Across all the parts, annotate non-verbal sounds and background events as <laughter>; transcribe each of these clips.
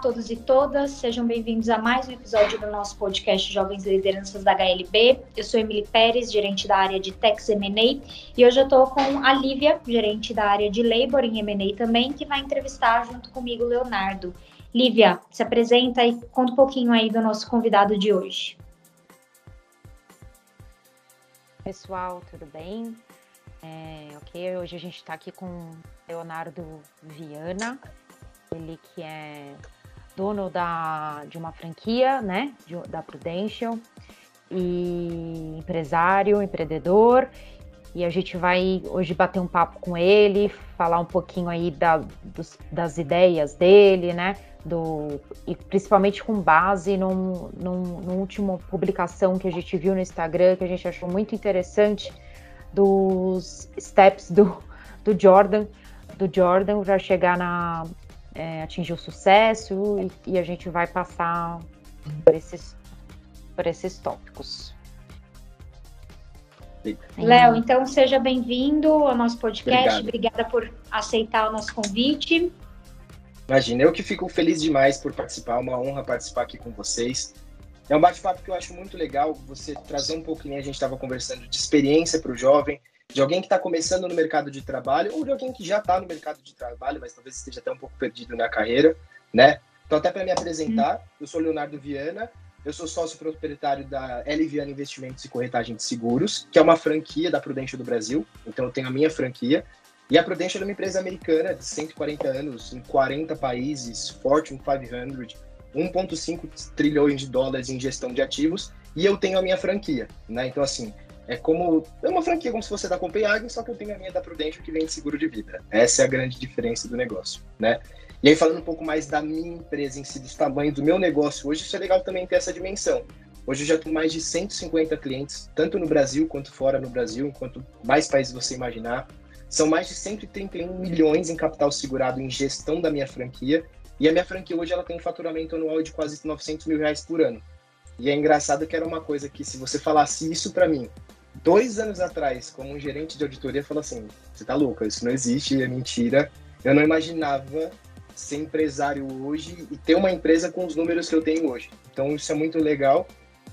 todos e todas, sejam bem-vindos a mais um episódio do nosso podcast Jovens Lideranças da HLB. Eu sou Emily Pérez, gerente da área de Tex M&A, e hoje eu estou com a Lívia, gerente da área de Labor em M&A também, que vai entrevistar junto comigo o Leonardo. Lívia, se apresenta e conta um pouquinho aí do nosso convidado de hoje. Pessoal, tudo bem? É, ok, hoje a gente está aqui com Leonardo Viana, ele que é dono da, de uma franquia, né, de, da Prudential, e empresário, empreendedor, e a gente vai hoje bater um papo com ele, falar um pouquinho aí da, dos, das ideias dele, né, do, e principalmente com base num, num, numa última publicação que a gente viu no Instagram, que a gente achou muito interessante, dos steps do, do Jordan, do Jordan para chegar na, é, atingir o sucesso e, e, a gente vai passar por esses, por esses tópicos. Léo, então seja bem-vindo ao nosso podcast. Obrigado. Obrigada por aceitar o nosso convite. Imagina, eu que fico feliz demais por participar, uma honra participar aqui com vocês. É um bate-papo que eu acho muito legal, você trazer um pouquinho, a gente estava conversando, de experiência para o jovem, de alguém que está começando no mercado de trabalho ou de alguém que já está no mercado de trabalho, mas talvez esteja até um pouco perdido na carreira, né? Então, até para me apresentar, eu sou Leonardo Viana, eu sou sócio proprietário da L Viana Investimentos e Corretagem de Seguros, que é uma franquia da Prudential do Brasil. Então, eu tenho a minha franquia. E a Prudential é uma empresa americana de 140 anos, em 40 países, Fortune 500, 1,5 trilhões de dólares em gestão de ativos. E eu tenho a minha franquia, né? Então, assim, é como. É uma franquia como se fosse da Copenhagen, só que eu tenho a minha da Prudential que vem de seguro de vida. Essa é a grande diferença do negócio, né? E aí, falando um pouco mais da minha empresa em si, dos tamanhos do meu negócio hoje, isso é legal também ter essa dimensão. Hoje eu já tenho mais de 150 clientes, tanto no Brasil quanto fora no Brasil, quanto mais países você imaginar. São mais de 131 milhões em capital segurado em gestão da minha franquia. E a minha franquia hoje ela tem um faturamento anual de quase 900 mil reais por ano. E é engraçado que era uma coisa que, se você falasse isso para mim dois anos atrás, como um gerente de auditoria, falou assim: você tá louca, isso não existe, é mentira. Eu não imaginava ser empresário hoje e ter uma empresa com os números que eu tenho hoje. Então isso é muito legal.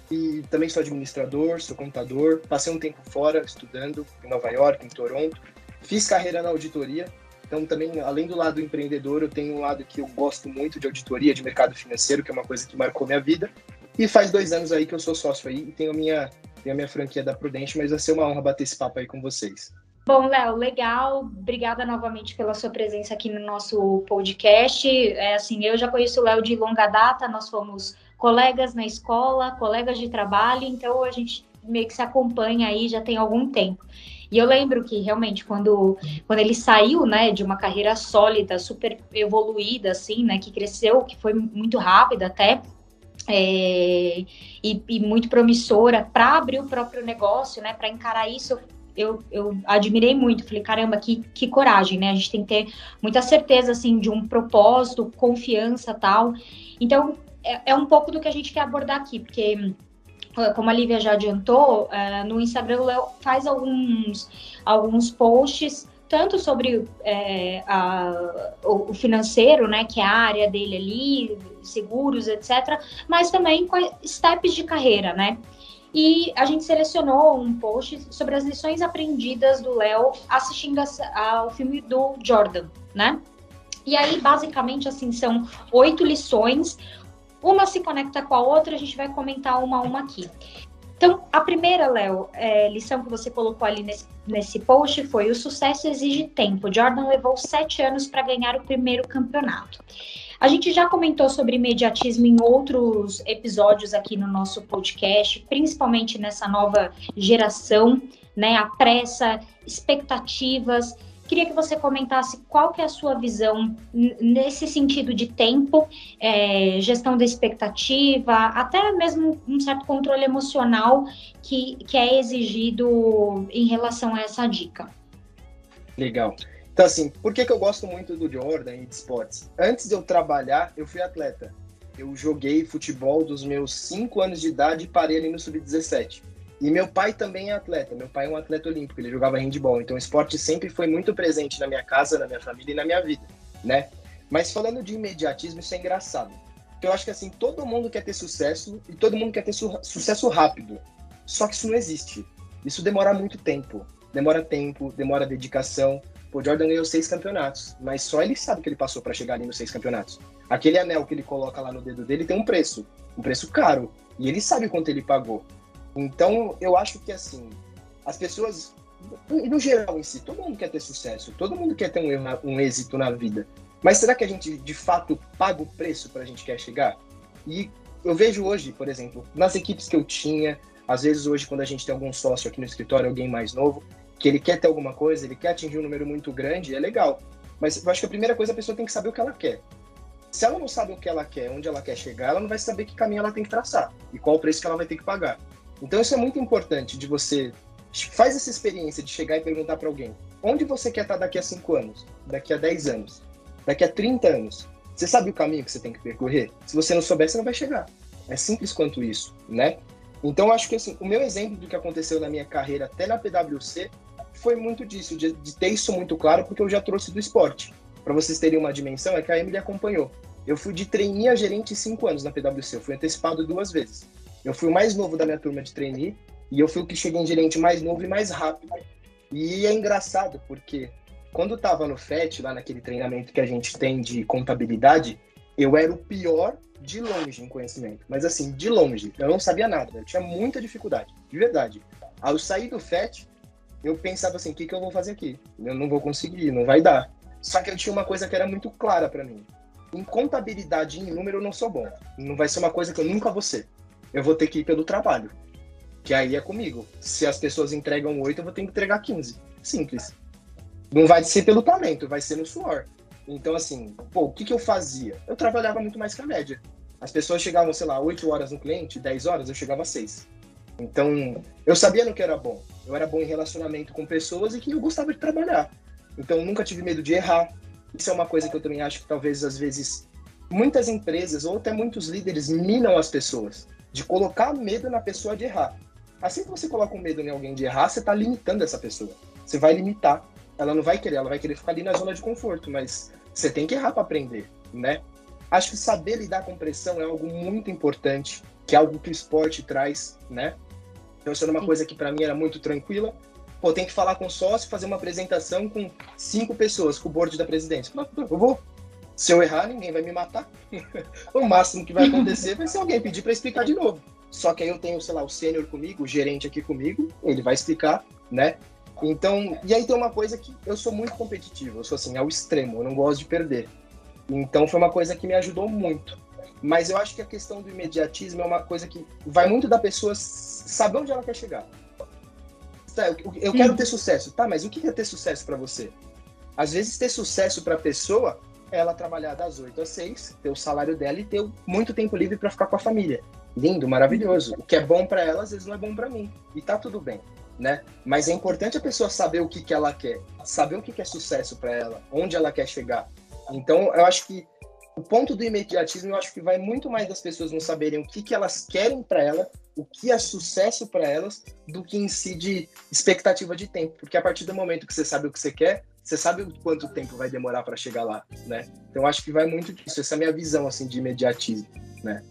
E também sou administrador, sou contador, passei um tempo fora estudando em Nova York, em Toronto. Fiz carreira na auditoria, então também além do lado empreendedor, eu tenho um lado que eu gosto muito de auditoria, de mercado financeiro, que é uma coisa que marcou minha vida. E faz dois anos aí que eu sou sócio aí e tenho minha tem a minha franquia da Prudente, mas vai ser uma honra bater esse papo aí com vocês. Bom, Léo, legal. Obrigada novamente pela sua presença aqui no nosso podcast. É assim, eu já conheço o Léo de longa data, nós fomos colegas na escola, colegas de trabalho, então a gente meio que se acompanha aí já tem algum tempo. E eu lembro que realmente quando, quando ele saiu, né, de uma carreira sólida, super evoluída, assim, né, que cresceu, que foi muito rápida até, é, e, e, muito promissora para abrir o próprio negócio, né? Para encarar isso, eu, eu admirei muito. Falei, caramba, que, que coragem, né? A gente tem que ter muita certeza, assim, de um propósito, confiança tal. Então, é, é um pouco do que a gente quer abordar aqui, porque como a Lívia já adiantou, uh, no Instagram o Léo faz alguns, alguns posts tanto sobre é, a, o financeiro, né, que é a área dele ali, seguros, etc., mas também com steps de carreira, né? E a gente selecionou um post sobre as lições aprendidas do Léo assistindo ao filme do Jordan, né? E aí, basicamente, assim, são oito lições. Uma se conecta com a outra, a gente vai comentar uma a uma aqui. Então, a primeira, Léo, é, lição que você colocou ali nesse, nesse post foi: o sucesso exige tempo. Jordan levou sete anos para ganhar o primeiro campeonato. A gente já comentou sobre imediatismo em outros episódios aqui no nosso podcast, principalmente nessa nova geração, né? A pressa, expectativas. Queria que você comentasse qual que é a sua visão nesse sentido de tempo, é, gestão da expectativa, até mesmo um certo controle emocional que, que é exigido em relação a essa dica. Legal. Então, assim, por que, que eu gosto muito do Jordan e de esportes? Antes de eu trabalhar, eu fui atleta. Eu joguei futebol dos meus 5 anos de idade e parei ali no sub-17. E meu pai também é atleta. Meu pai é um atleta olímpico, ele jogava handball. Então o esporte sempre foi muito presente na minha casa, na minha família e na minha vida, né? Mas falando de imediatismo, isso é engraçado. Porque eu acho que assim, todo mundo quer ter sucesso e todo mundo quer ter su sucesso rápido. Só que isso não existe. Isso demora muito tempo. Demora tempo, demora dedicação. O Jordan ganhou seis campeonatos, mas só ele sabe que ele passou para chegar ali nos seis campeonatos. Aquele anel que ele coloca lá no dedo dele tem um preço, um preço caro, e ele sabe quanto ele pagou. Então, eu acho que assim, as pessoas, no geral em si, todo mundo quer ter sucesso, todo mundo quer ter um, um êxito na vida. Mas será que a gente de fato paga o preço para a gente quer chegar? E eu vejo hoje, por exemplo, nas equipes que eu tinha, às vezes hoje quando a gente tem algum sócio aqui no escritório, alguém mais novo, que ele quer ter alguma coisa, ele quer atingir um número muito grande, é legal. Mas eu acho que a primeira coisa a pessoa tem que saber o que ela quer. Se ela não sabe o que ela quer, onde ela quer chegar, ela não vai saber que caminho ela tem que traçar e qual o preço que ela vai ter que pagar. Então isso é muito importante de você faz essa experiência de chegar e perguntar para alguém: onde você quer estar daqui a 5 anos, daqui a 10 anos, daqui a 30 anos? Você sabe o caminho que você tem que percorrer? Se você não souber, você não vai chegar. É simples quanto isso, né? Então acho que assim, o meu exemplo do que aconteceu na minha carreira até na PwC foi muito disso, de, de ter isso muito claro, porque eu já trouxe do esporte. Para vocês terem uma dimensão, é que a Emily acompanhou. Eu fui de trainee a gerente em cinco anos na PwC, eu fui antecipado duas vezes. Eu fui o mais novo da minha turma de trainee e eu fui o que cheguei em gerente mais novo e mais rápido. E é engraçado, porque quando eu tava no FET, lá naquele treinamento que a gente tem de contabilidade, eu era o pior de longe em conhecimento. Mas assim, de longe. Eu não sabia nada. Eu tinha muita dificuldade, de verdade. Ao sair do FET, eu pensava assim, o que, que eu vou fazer aqui? Eu não vou conseguir, não vai dar. Só que eu tinha uma coisa que era muito clara para mim. Em contabilidade em número eu não sou bom. Não vai ser uma coisa que eu nunca vou ser. Eu vou ter que ir pelo trabalho. Que aí é comigo. Se as pessoas entregam 8, eu vou ter que entregar 15. Simples. Não vai ser pelo talento, vai ser no suor. Então, assim, pô, o que, que eu fazia? Eu trabalhava muito mais que a média. As pessoas chegavam, sei lá, 8 horas no cliente, 10 horas, eu chegava a 6. Então, eu sabia no que era bom. Eu era bom em relacionamento com pessoas e que eu gostava de trabalhar. Então, nunca tive medo de errar. Isso é uma coisa que eu também acho que talvez, às vezes, muitas empresas ou até muitos líderes minam as pessoas, de colocar medo na pessoa de errar. Assim que você coloca um medo em alguém de errar, você está limitando essa pessoa. Você vai limitar. Ela não vai querer, ela vai querer ficar ali na zona de conforto, mas você tem que errar para aprender, né? Acho que saber lidar com pressão é algo muito importante, que é algo que o esporte traz, né? Então, isso era uma Sim. coisa que para mim era muito tranquila. Pô, tem que falar com o sócio, fazer uma apresentação com cinco pessoas, com o board da presidência. Eu vou. Se eu errar, ninguém vai me matar. <laughs> o máximo que vai acontecer vai ser alguém pedir para explicar de novo. Só que aí eu tenho, sei lá, o sênior comigo, o gerente aqui comigo, ele vai explicar, né? Então, e aí tem uma coisa que eu sou muito competitivo, eu sou assim, ao extremo, eu não gosto de perder. Então foi uma coisa que me ajudou muito. Mas eu acho que a questão do imediatismo é uma coisa que vai muito da pessoa saber onde ela quer chegar. Tá, eu, eu quero ter sucesso. Tá, mas o que é ter sucesso para você? Às vezes ter sucesso para a pessoa ela trabalhar das 8 às 6, ter o salário dela e ter muito tempo livre para ficar com a família. Lindo, maravilhoso. O que é bom para ela às vezes não é bom para mim. E tá tudo bem, né? Mas é importante a pessoa saber o que, que ela quer, saber o que, que é sucesso para ela, onde ela quer chegar. Então, eu acho que o ponto do imediatismo, eu acho que vai muito mais das pessoas não saberem o que, que elas querem para ela, o que é sucesso para elas, do que em si de expectativa de tempo. Porque a partir do momento que você sabe o que você quer, você sabe o quanto tempo vai demorar para chegar lá, né? Então, acho que vai muito disso. Essa é a minha visão, assim, de imediatismo, né?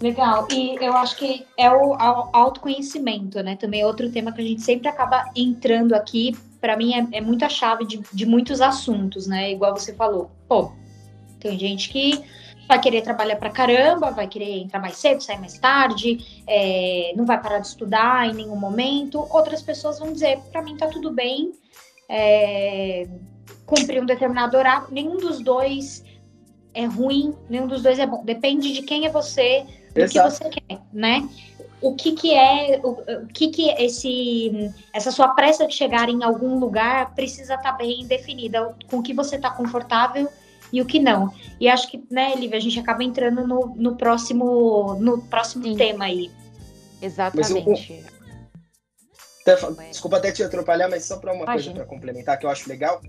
Legal, e eu acho que é o autoconhecimento, né? Também é outro tema que a gente sempre acaba entrando aqui. Para mim é, é muita chave de, de muitos assuntos, né? Igual você falou. Pô, tem gente que vai querer trabalhar pra caramba, vai querer entrar mais cedo, sair mais tarde, é, não vai parar de estudar em nenhum momento. Outras pessoas vão dizer, para mim tá tudo bem, é, cumprir um determinado horário. Nenhum dos dois é ruim, nenhum dos dois é bom. Depende de quem é você, do Exato. que você quer, né? O que que é, o, o, que que esse, essa sua pressa de chegar em algum lugar precisa estar tá bem definida, com o que você está confortável e o que não. E acho que, né, Lívia, a gente acaba entrando no, no próximo, no próximo Sim. tema aí. Exatamente. Desculpa até te atrapalhar, mas só para uma Imagina. coisa para complementar que eu acho legal,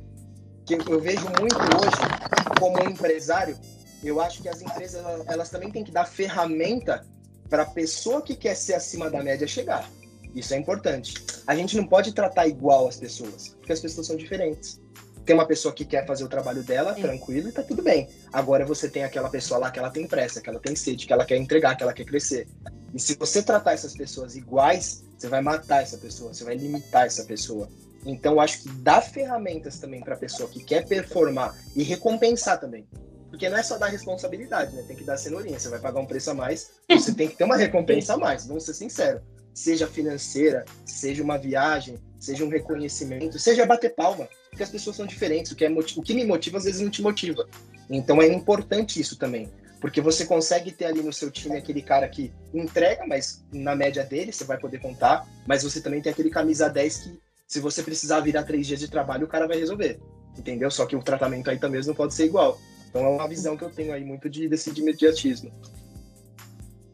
que eu vejo muito hoje como um empresário, eu acho que as empresas elas também têm que dar ferramenta para a pessoa que quer ser acima da média chegar. Isso é importante. A gente não pode tratar igual as pessoas, porque as pessoas são diferentes. tem uma pessoa que quer fazer o trabalho dela, Sim. tranquilo, e tá tudo bem. Agora você tem aquela pessoa lá que ela tem pressa, que ela tem sede, que ela quer entregar, que ela quer crescer. E se você tratar essas pessoas iguais, você vai matar essa pessoa, você vai limitar essa pessoa. Então, acho que dá ferramentas também para a pessoa que quer performar e recompensar também. Porque não é só dar responsabilidade, né? Tem que dar cenourinha. Você vai pagar um preço a mais, você tem que ter uma recompensa a mais, vamos ser sinceros. Seja financeira, seja uma viagem, seja um reconhecimento, seja bater palma. Porque as pessoas são diferentes. O que, é, o que me motiva, às vezes, não te motiva. Então é importante isso também. Porque você consegue ter ali no seu time aquele cara que entrega, mas na média dele você vai poder contar. Mas você também tem aquele camisa 10 que, se você precisar virar três dias de trabalho, o cara vai resolver. Entendeu? Só que o tratamento aí também não pode ser igual. Então é uma visão que eu tenho aí muito de, desse de imediatismo.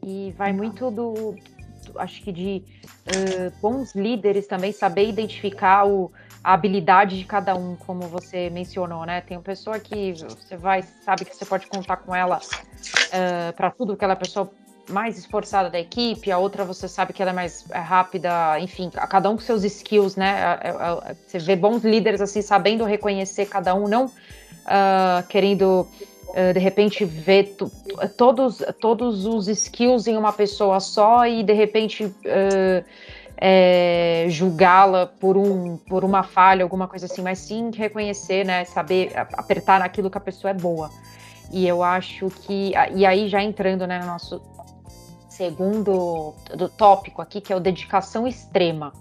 E vai muito do, acho que de uh, bons líderes também saber identificar o, a habilidade de cada um, como você mencionou, né? Tem uma pessoa que você vai, sabe que você pode contar com ela uh, para tudo, aquela é pessoa mais esforçada da equipe, a outra você sabe que ela é mais é, rápida, enfim, cada um com seus skills, né? É, é, você vê bons líderes assim, sabendo reconhecer cada um, não uh, querendo uh, de repente ver todos, todos os skills em uma pessoa só e de repente uh, é, julgá-la por, um, por uma falha, alguma coisa assim, mas sim reconhecer, né, saber apertar naquilo que a pessoa é boa. E eu acho que, e aí já entrando né, no nosso segundo do tópico aqui, que é o dedicação extrema.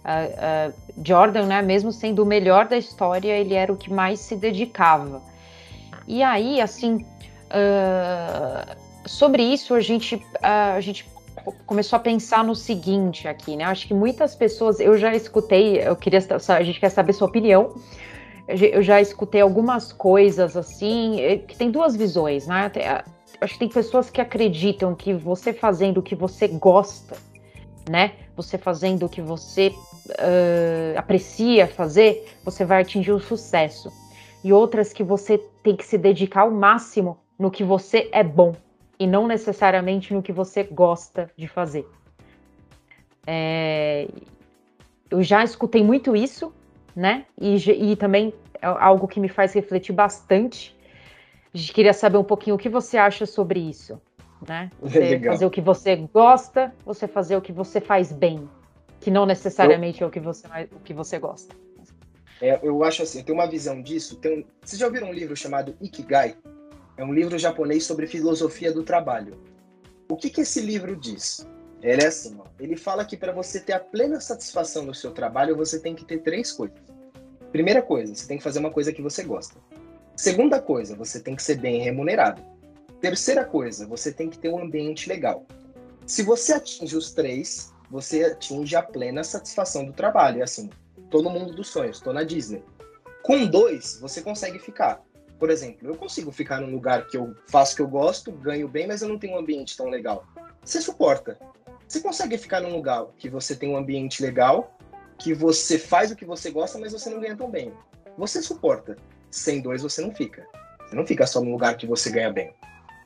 Uh, uh, Jordan, né, mesmo sendo o melhor da história, ele era o que mais se dedicava. E aí, assim, uh, sobre isso a gente, a gente começou a pensar no seguinte aqui, né? Acho que muitas pessoas, eu já escutei, eu queria, a gente quer saber sua opinião. Eu já escutei algumas coisas assim, que tem duas visões, né? Acho que tem pessoas que acreditam que você fazendo o que você gosta, né? Você fazendo o que você uh, aprecia fazer, você vai atingir o sucesso. E outras que você tem que se dedicar ao máximo no que você é bom e não necessariamente no que você gosta de fazer. É, eu já escutei muito isso, né? E, e também é algo que me faz refletir bastante. Queria saber um pouquinho o que você acha sobre isso, né? <laughs> Você fazer o que você gosta, você fazer o que você faz bem, que não necessariamente eu... é o que você, o que você gosta. É, eu acho assim, tem uma visão disso. Tem um... Vocês já ouviram um livro chamado Ikigai? É um livro japonês sobre filosofia do trabalho. O que, que esse livro diz? Ele é assim, ó, ele fala que para você ter a plena satisfação no seu trabalho, você tem que ter três coisas. Primeira coisa, você tem que fazer uma coisa que você gosta. Segunda coisa, você tem que ser bem remunerado. Terceira coisa, você tem que ter um ambiente legal. Se você atinge os três, você atinge a plena satisfação do trabalho. É assim, tô no mundo dos sonhos, tô na Disney. Com dois, você consegue ficar. Por exemplo, eu consigo ficar num lugar que eu faço que eu gosto, ganho bem, mas eu não tenho um ambiente tão legal. Você suporta. Você consegue ficar num lugar que você tem um ambiente legal, que você faz o que você gosta, mas você não ganha tão bem. Você suporta. Sem dois, você não fica. Você não fica só num lugar que você ganha bem.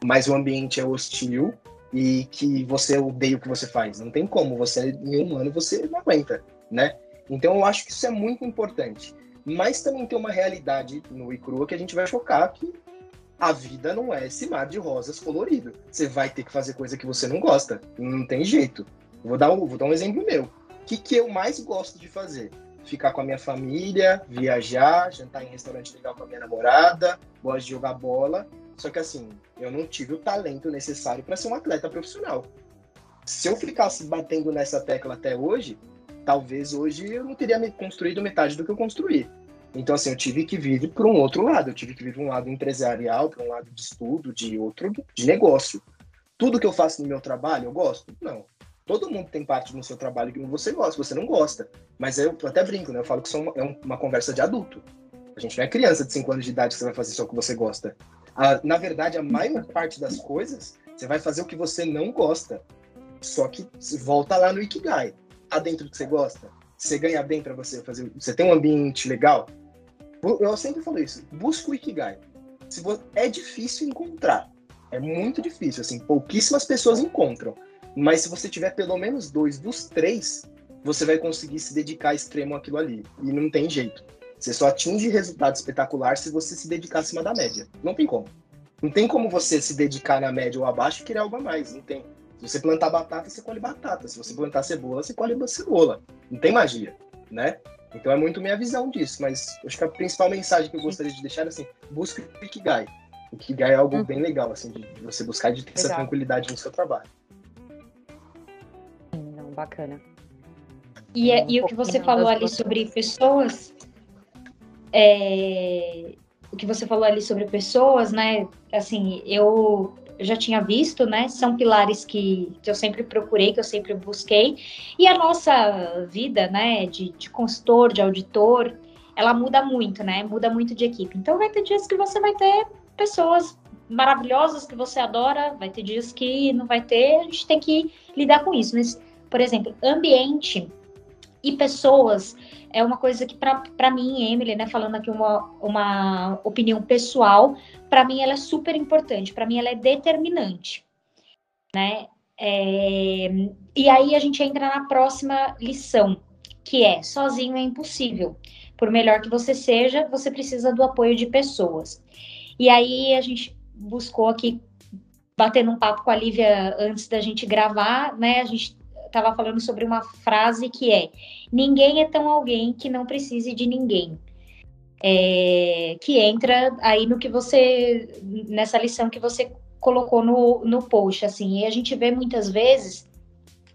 Mas o ambiente é hostil e que você odeia o que você faz. Não tem como. Você, em um ano, você não aguenta, né? Então, eu acho que isso é muito importante. Mas também tem uma realidade no e crua que a gente vai chocar que a vida não é esse mar de rosas colorido. Você vai ter que fazer coisa que você não gosta. Não tem jeito. Vou dar um, vou dar um exemplo meu. O que, que eu mais gosto de fazer? Ficar com a minha família, viajar, jantar em restaurante legal com a minha namorada, gosto de jogar bola. Só que assim, eu não tive o talento necessário para ser um atleta profissional. Se eu ficasse batendo nessa tecla até hoje, talvez hoje eu não teria me construído metade do que eu construí. Então, assim, eu tive que vir para um outro lado, eu tive que vir um lado empresarial, para um lado de estudo, de outro, de negócio. Tudo que eu faço no meu trabalho, eu gosto? Não. Todo mundo tem parte no seu trabalho que você gosta, você não gosta. Mas eu até brinco, né? Eu falo que isso é uma conversa de adulto. A gente não é criança de 5 anos de idade que você vai fazer só o que você gosta. A, na verdade, a maior parte das coisas, você vai fazer o que você não gosta. Só que volta lá no Ikigai tá dentro do que você gosta? Você ganha bem para você fazer. Você tem um ambiente legal? Eu sempre falo isso. Busca o Ikigai. Se você, é difícil encontrar. É muito difícil. Assim, pouquíssimas pessoas encontram. Mas se você tiver pelo menos dois dos três, você vai conseguir se dedicar extremo àquilo ali. E não tem jeito. Você só atinge resultado espetacular se você se dedicar acima da média. Não tem como. Não tem como você se dedicar na média ou abaixo e querer algo a mais. Não tem. Se você plantar batata, você colhe batata. Se você plantar cebola, você colhe cebola. Não tem magia, né? Então é muito minha visão disso. Mas acho que a principal mensagem que eu gostaria de deixar é assim: busque o Ikigai. O Ikigai é algo uhum. bem legal, assim, de, de você buscar de ter Exato. essa tranquilidade no seu trabalho. Não, bacana. E, é, um e o que você falou ali sobre pessoas, é, o que você falou ali sobre pessoas, né? Assim, eu já tinha visto, né? São pilares que, que eu sempre procurei, que eu sempre busquei. E a nossa vida, né, de, de consultor, de auditor, ela muda muito, né? Muda muito de equipe. Então vai ter dias que você vai ter pessoas maravilhosas que você adora, vai ter dias que não vai ter, a gente tem que lidar com isso. Mas, por exemplo, ambiente e pessoas é uma coisa que para mim, Emily, né, falando aqui uma, uma opinião pessoal, para mim ela é super importante, para mim ela é determinante, né? É, e aí a gente entra na próxima lição, que é sozinho é impossível. Por melhor que você seja, você precisa do apoio de pessoas. E aí a gente buscou aqui batendo um papo com a Lívia antes da gente gravar, né? A gente estava falando sobre uma frase que é: ninguém é tão alguém que não precise de ninguém. É, que entra aí no que você nessa lição que você colocou no, no post, assim, e a gente vê muitas vezes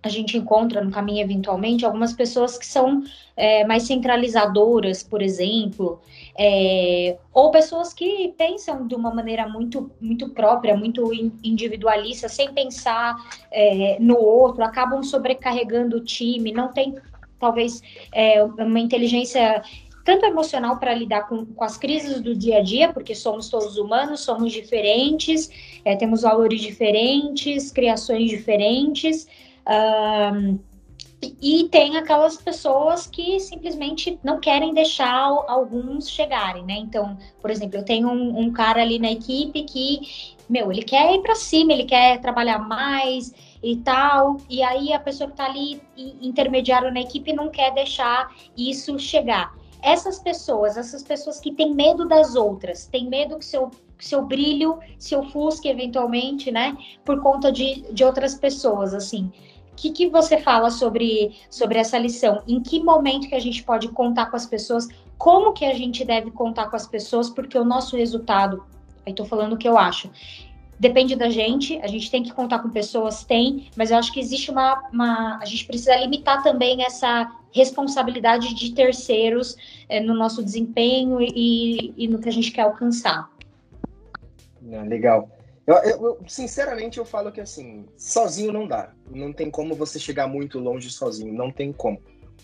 a gente encontra no caminho eventualmente algumas pessoas que são é, mais centralizadoras, por exemplo, é, ou pessoas que pensam de uma maneira muito, muito própria, muito individualista, sem pensar é, no outro, acabam sobrecarregando o time, não tem talvez é, uma inteligência tanto emocional para lidar com, com, as crises do dia a dia, porque somos todos humanos, somos diferentes, é, temos valores diferentes, criações diferentes. E tem aquelas pessoas que simplesmente não querem deixar alguns chegarem, né? Então, por exemplo, eu tenho um, um cara ali na equipe que, meu, ele quer ir para cima, ele quer trabalhar mais e tal, e aí a pessoa que está ali intermediário na equipe não quer deixar isso chegar. Essas pessoas, essas pessoas que têm medo das outras, têm medo que seu, seu brilho se ofusque eventualmente, né? Por conta de, de outras pessoas, assim que, que você fala sobre, sobre essa lição? Em que momento que a gente pode contar com as pessoas? Como que a gente deve contar com as pessoas? Porque o nosso resultado, aí estou falando o que eu acho, depende da gente, a gente tem que contar com pessoas, tem, mas eu acho que existe uma, uma a gente precisa limitar também essa responsabilidade de terceiros é, no nosso desempenho e, e, no que a gente quer alcançar. Legal. Eu, eu, sinceramente, eu falo que assim, sozinho não dá. Não tem como você chegar muito longe sozinho. Não tem como.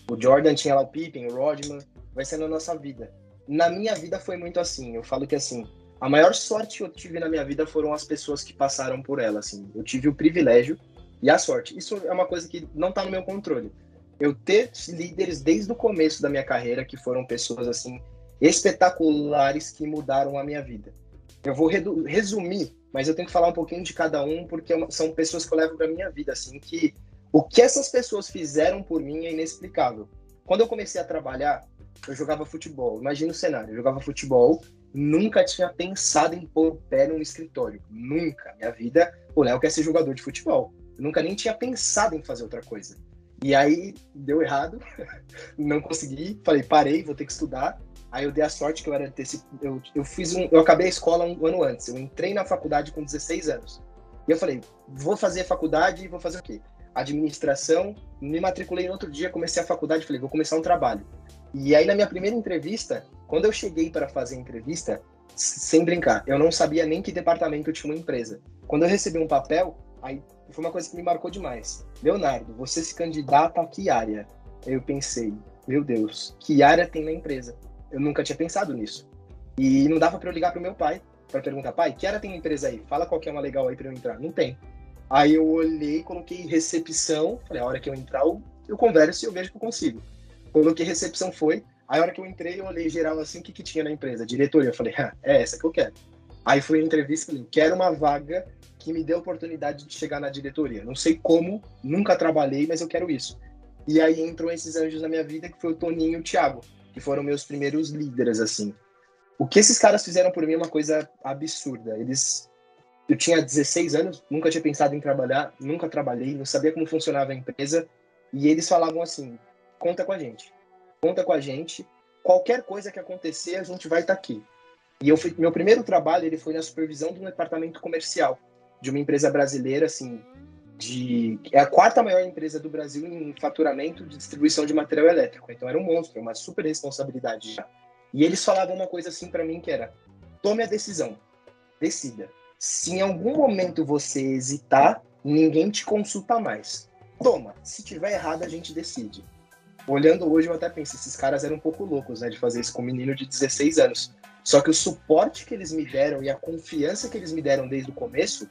O Jordan tinha lá o Pippen, o Rodman, vai ser na nossa vida. Na minha vida foi muito assim. Eu falo que assim, a maior sorte que eu tive na minha vida foram as pessoas que passaram por ela. Assim, eu tive o privilégio e a sorte. Isso é uma coisa que não está no meu controle. Eu ter líderes desde o começo da minha carreira que foram pessoas assim espetaculares que mudaram a minha vida. Eu vou resumir mas eu tenho que falar um pouquinho de cada um, porque é são pessoas que eu levo para minha vida, assim, que o que essas pessoas fizeram por mim é inexplicável. Quando eu comecei a trabalhar, eu jogava futebol. Imagina o cenário, eu jogava futebol, nunca tinha pensado em pôr o pé num escritório. Nunca. Minha vida, o Léo quer ser jogador de futebol. Eu nunca nem tinha pensado em fazer outra coisa. E aí deu errado, <laughs> não consegui, falei, parei, vou ter que estudar. Aí eu dei a sorte que eu era desse. Eu, eu fiz um. Eu acabei a escola um ano antes. Eu entrei na faculdade com 16 anos. E eu falei, vou fazer faculdade e vou fazer o quê? Administração. Me matriculei no outro dia, comecei a faculdade, falei, vou começar um trabalho. E aí na minha primeira entrevista, quando eu cheguei para fazer a entrevista, sem brincar, eu não sabia nem que departamento tinha uma empresa. Quando eu recebi um papel, aí foi uma coisa que me marcou demais. Leonardo, você se candidata a que área? Eu pensei, meu Deus, que área tem na empresa? Eu nunca tinha pensado nisso. E não dava para eu ligar pro meu pai para perguntar, pai, que área tem empresa aí? Fala qual que é uma legal aí para eu entrar. Não tem. Aí eu olhei, coloquei recepção, falei, a hora que eu entrar, eu, eu converso e eu vejo que eu consigo. Coloquei recepção, foi. Aí a hora que eu entrei, eu olhei geral assim, o que, que tinha na empresa? Diretoria. Eu falei, ah, é essa que eu quero. Aí fui à entrevista falei, quero uma vaga que me dê a oportunidade de chegar na diretoria. Não sei como, nunca trabalhei, mas eu quero isso. E aí entrou esses anjos na minha vida, que foi o Toninho e o Thiago que foram meus primeiros líderes, assim. O que esses caras fizeram por mim é uma coisa absurda. Eles. Eu tinha 16 anos, nunca tinha pensado em trabalhar, nunca trabalhei, não sabia como funcionava a empresa. E eles falavam assim: conta com a gente. Conta com a gente. Qualquer coisa que acontecer, a gente vai estar tá aqui. E eu fui, meu primeiro trabalho ele foi na supervisão de um departamento comercial de uma empresa brasileira, assim, de é a quarta maior empresa do Brasil em faturamento de distribuição de material elétrico. Então era um monstro, uma super responsabilidade já. E eles falavam uma coisa assim para mim que era: tome a decisão, decida. Se em algum momento você hesitar, ninguém te consulta mais. Toma. Se tiver errado, a gente decide. Olhando hoje, eu até penso, esses caras eram um pouco loucos, né, de fazer isso com um menino de 16 anos. Só que o suporte que eles me deram e a confiança que eles me deram desde o começo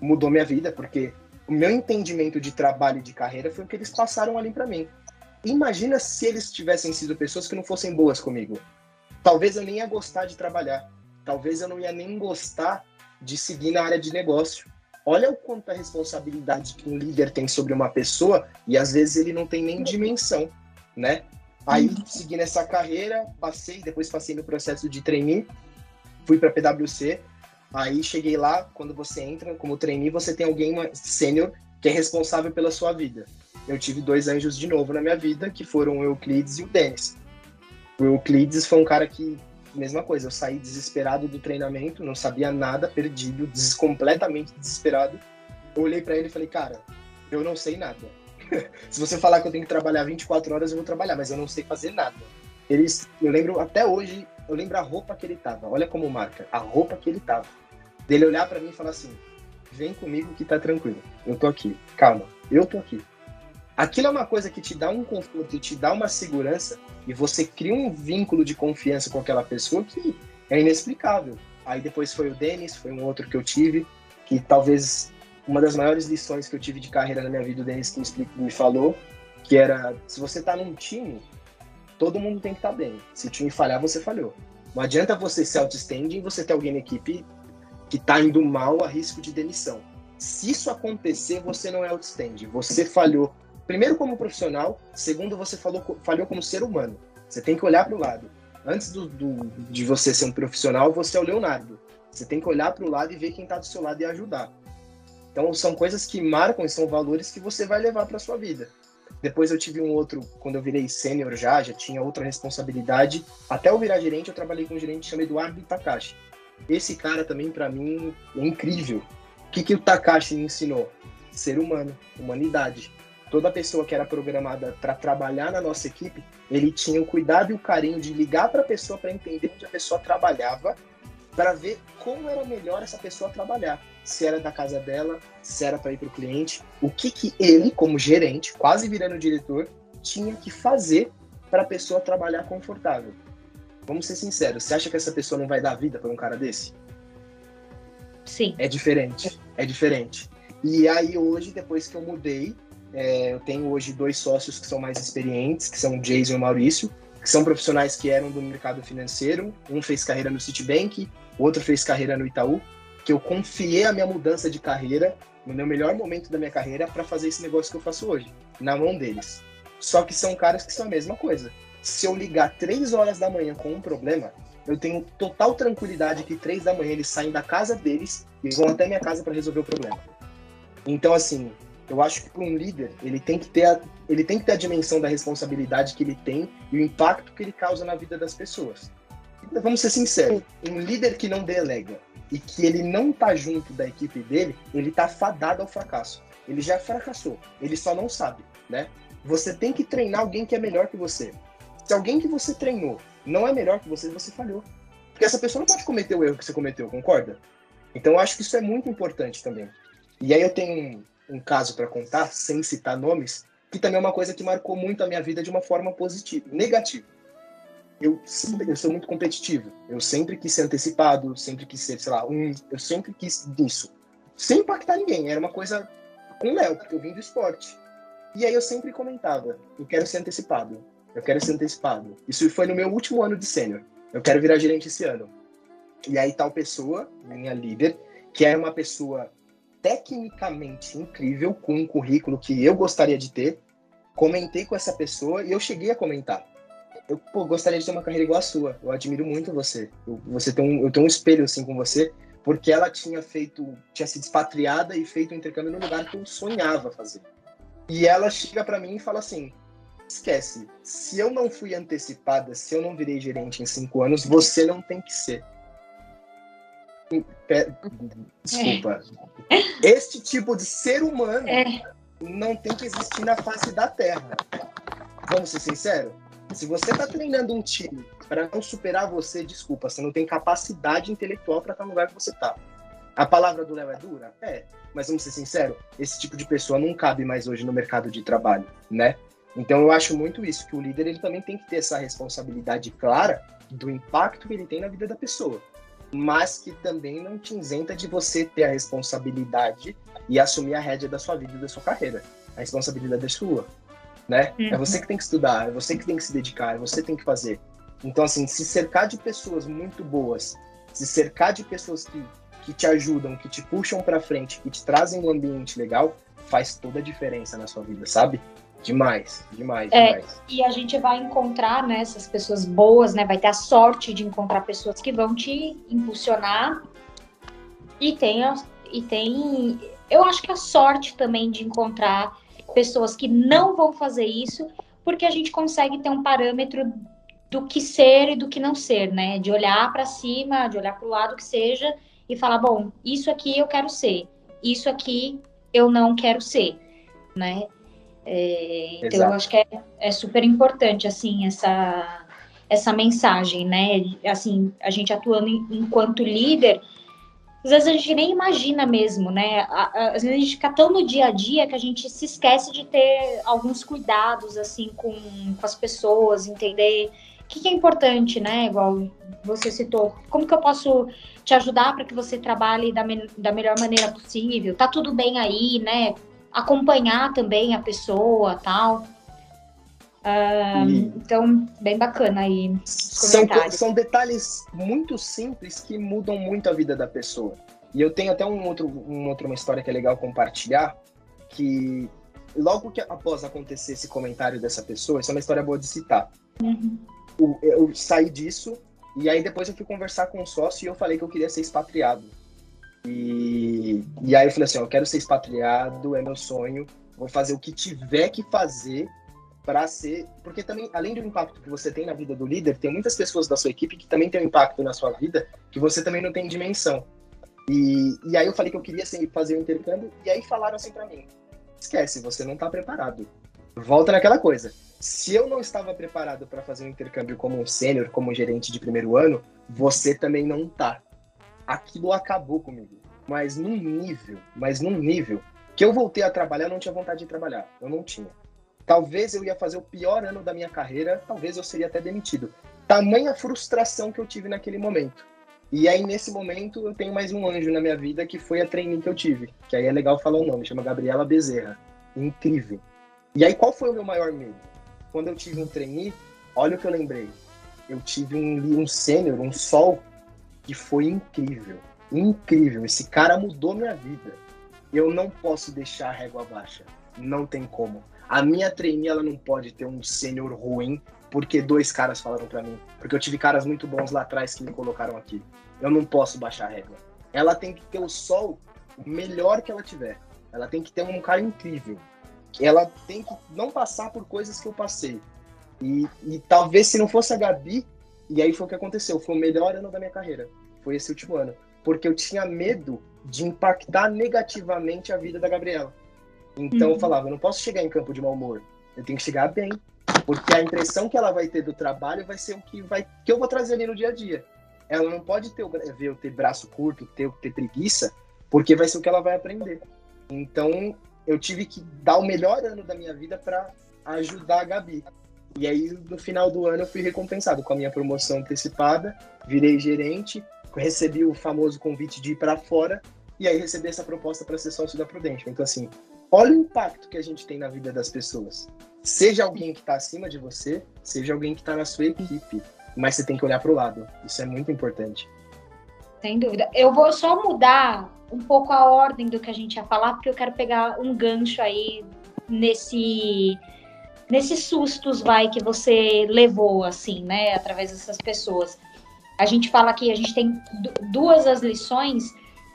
mudou minha vida, porque o meu entendimento de trabalho e de carreira foi o que eles passaram ali para mim. Imagina se eles tivessem sido pessoas que não fossem boas comigo. Talvez eu nem ia gostar de trabalhar. Talvez eu não ia nem gostar de seguir na área de negócio. Olha o quanto a responsabilidade que um líder tem sobre uma pessoa e às vezes ele não tem nem dimensão, né? Aí segui nessa carreira, passei, depois passei no processo de trainee, fui para PwC, Aí cheguei lá, quando você entra como trainee, você tem alguém sênior que é responsável pela sua vida. Eu tive dois anjos de novo na minha vida, que foram o Euclides e o Denis. O Euclides foi um cara que, mesma coisa, eu saí desesperado do treinamento, não sabia nada, perdido, des completamente desesperado. Eu olhei para ele e falei, cara, eu não sei nada. <laughs> Se você falar que eu tenho que trabalhar 24 horas, eu vou trabalhar, mas eu não sei fazer nada. Eles, eu lembro até hoje, eu lembro a roupa que ele tava. Olha como marca, a roupa que ele tava dele olhar para mim e falar assim: vem comigo que tá tranquilo, eu tô aqui, calma, eu tô aqui. Aquilo é uma coisa que te dá um conforto, te dá uma segurança e você cria um vínculo de confiança com aquela pessoa que é inexplicável. Aí depois foi o Denis, foi um outro que eu tive, que talvez uma das maiores lições que eu tive de carreira na minha vida, o Denis que me, me falou, que era, se você tá num time, todo mundo tem que estar tá bem. Se o time falhar, você falhou. Não adianta você ser outstanding e você ter alguém na equipe que está indo mal a risco de demissão. Se isso acontecer, você não é outstanding. Você falhou, primeiro como profissional, segundo você falou, falhou como ser humano. Você tem que olhar para o lado. Antes do, do, de você ser um profissional, você é o Leonardo. Você tem que olhar para o lado e ver quem está do seu lado e ajudar. Então são coisas que marcam e são valores que você vai levar para sua vida. Depois eu tive um outro, quando eu virei sênior já, já tinha outra responsabilidade. Até eu virar gerente, eu trabalhei com um gerente chamado Eduardo Takashi. Esse cara também, para mim, é incrível. O que, que o Takashi ensinou? Ser humano, humanidade. Toda pessoa que era programada para trabalhar na nossa equipe, ele tinha o cuidado e o carinho de ligar para a pessoa para entender onde a pessoa trabalhava, para ver como era melhor essa pessoa trabalhar. Se era da casa dela, se era para ir para o cliente, o que, que ele, como gerente, quase virando diretor, tinha que fazer para a pessoa trabalhar confortável. Vamos ser sinceros, você acha que essa pessoa não vai dar vida para um cara desse? Sim. É diferente, é diferente. E aí hoje, depois que eu mudei, é, eu tenho hoje dois sócios que são mais experientes, que são o Jason e o Maurício, que são profissionais que eram do mercado financeiro. Um fez carreira no Citibank, o outro fez carreira no Itaú, que eu confiei a minha mudança de carreira no meu melhor momento da minha carreira para fazer esse negócio que eu faço hoje, na mão deles. Só que são caras que são a mesma coisa se eu ligar três horas da manhã com um problema, eu tenho total tranquilidade que três da manhã eles saem da casa deles e vão até minha casa para resolver o problema. Então, assim, eu acho que para um líder ele tem que ter a, ele tem que ter a dimensão da responsabilidade que ele tem e o impacto que ele causa na vida das pessoas. Então, vamos ser sinceros, um líder que não delega e que ele não tá junto da equipe dele, ele tá fadado ao fracasso. Ele já fracassou, ele só não sabe, né? Você tem que treinar alguém que é melhor que você. Se alguém que você treinou não é melhor que você, você falhou. Porque essa pessoa não pode cometer o erro que você cometeu, concorda? Então eu acho que isso é muito importante também. E aí eu tenho um, um caso para contar, sem citar nomes, que também é uma coisa que marcou muito a minha vida de uma forma positiva, negativa. Eu, eu sou muito competitivo. Eu sempre quis ser antecipado, sempre quis ser, sei lá, um, eu sempre quis isso. Sem impactar ninguém. Era uma coisa com o Léo, porque eu vim do esporte. E aí eu sempre comentava, eu quero ser antecipado. Eu quero ser antecipado. Isso foi no meu último ano de sênior. Eu quero virar gerente esse ano. E aí tal pessoa, minha líder, que é uma pessoa tecnicamente incrível, com um currículo que eu gostaria de ter, comentei com essa pessoa e eu cheguei a comentar. eu pô, gostaria de ter uma carreira igual a sua. Eu admiro muito você. Eu, você tem um, eu tenho um espelho assim com você, porque ela tinha feito, tinha se expatriada e feito um intercâmbio no lugar que eu sonhava fazer. E ela chega para mim e fala assim: esquece, se eu não fui antecipada, se eu não virei gerente em cinco anos, você não tem que ser. Desculpa. É. Este tipo de ser humano é. não tem que existir na face da Terra. Vamos ser sinceros? Se você está treinando um time para não superar você, desculpa, você não tem capacidade intelectual para estar no lugar que você está. A palavra do Léo é dura? É. Mas vamos ser sinceros, esse tipo de pessoa não cabe mais hoje no mercado de trabalho, né? Então eu acho muito isso, que o líder ele também tem que ter essa responsabilidade clara do impacto que ele tem na vida da pessoa mas que também não te isenta de você ter a responsabilidade e assumir a rédea da sua vida e da sua carreira. A responsabilidade é sua, né? Uhum. É você que tem que estudar, é você que tem que se dedicar, é você que tem que fazer. Então, assim, se cercar de pessoas muito boas, se cercar de pessoas que, que te ajudam, que te puxam para frente, que te trazem um ambiente legal, faz toda a diferença na sua vida, sabe? Demais, demais, é, demais. E a gente vai encontrar né, essas pessoas boas, né? Vai ter a sorte de encontrar pessoas que vão te impulsionar. E tem, e tem. Eu acho que a sorte também de encontrar pessoas que não vão fazer isso, porque a gente consegue ter um parâmetro do que ser e do que não ser, né? De olhar para cima, de olhar para o lado que seja e falar, bom, isso aqui eu quero ser, isso aqui eu não quero ser, né? É, então, eu acho que é, é, super importante, assim, essa, essa mensagem, né? Assim, a gente atuando enquanto líder, às vezes a gente nem imagina mesmo, né? Às vezes a gente fica tão no dia a dia que a gente se esquece de ter alguns cuidados, assim, com, com as pessoas, entender o que, que é importante, né? Igual você citou, como que eu posso te ajudar para que você trabalhe da, me da melhor maneira possível? Tá tudo bem aí, né? Acompanhar também a pessoa tal. Uh, e... Então, bem bacana aí. São, são detalhes muito simples que mudam muito a vida da pessoa. E eu tenho até um outro, um outro, uma história que é legal compartilhar, que logo que após acontecer esse comentário dessa pessoa, isso é uma história boa de citar. Uhum. Eu, eu saí disso, e aí depois eu fui conversar com um sócio e eu falei que eu queria ser expatriado. E, e aí eu falei assim, eu quero ser expatriado, é meu sonho, vou fazer o que tiver que fazer para ser, porque também além do impacto que você tem na vida do líder, tem muitas pessoas da sua equipe que também tem um impacto na sua vida que você também não tem dimensão. E, e aí eu falei que eu queria assim, fazer o um intercâmbio e aí falaram assim para mim, esquece, você não tá preparado. Volta naquela coisa. Se eu não estava preparado para fazer um intercâmbio como um sênior, como um gerente de primeiro ano, você também não tá aquilo acabou comigo. Mas num nível, mas num nível que eu voltei a trabalhar, eu não tinha vontade de trabalhar. Eu não tinha. Talvez eu ia fazer o pior ano da minha carreira, talvez eu seria até demitido. Tamanha frustração que eu tive naquele momento. E aí, nesse momento, eu tenho mais um anjo na minha vida, que foi a trainee que eu tive. Que aí é legal falar o nome, chama Gabriela Bezerra. Incrível. E aí, qual foi o meu maior medo? Quando eu tive um trainee, olha o que eu lembrei. Eu tive um, um sênior, um sol, que foi incrível. Incrível. Esse cara mudou minha vida. Eu não posso deixar a régua baixa. Não tem como. A minha trainee, ela não pode ter um sênior ruim porque dois caras falaram para mim. Porque eu tive caras muito bons lá atrás que me colocaram aqui. Eu não posso baixar a régua. Ela tem que ter o sol melhor que ela tiver. Ela tem que ter um cara incrível. Ela tem que não passar por coisas que eu passei. E, e talvez se não fosse a Gabi, e aí foi o que aconteceu. Foi o melhor ano da minha carreira. Foi esse último ano. Porque eu tinha medo de impactar negativamente a vida da Gabriela. Então uhum. eu falava, eu não posso chegar em campo de mau humor. Eu tenho que chegar bem. Porque a impressão que ela vai ter do trabalho vai ser o que, vai, que eu vou trazer ali no dia a dia. Ela não pode ter, ver eu ter braço curto, ter, ter preguiça, porque vai ser o que ela vai aprender. Então eu tive que dar o melhor ano da minha vida para ajudar a Gabi. E aí, no final do ano, eu fui recompensado com a minha promoção antecipada, virei gerente, recebi o famoso convite de ir para fora, e aí recebi essa proposta para ser sócio da Prudential. Então, assim, olha o impacto que a gente tem na vida das pessoas. Seja alguém que está acima de você, seja alguém que está na sua equipe, mas você tem que olhar para o lado. Isso é muito importante. Sem dúvida. Eu vou só mudar um pouco a ordem do que a gente ia falar, porque eu quero pegar um gancho aí nesse nesses sustos, vai, que você levou, assim, né, através dessas pessoas. A gente fala que a gente tem duas as lições,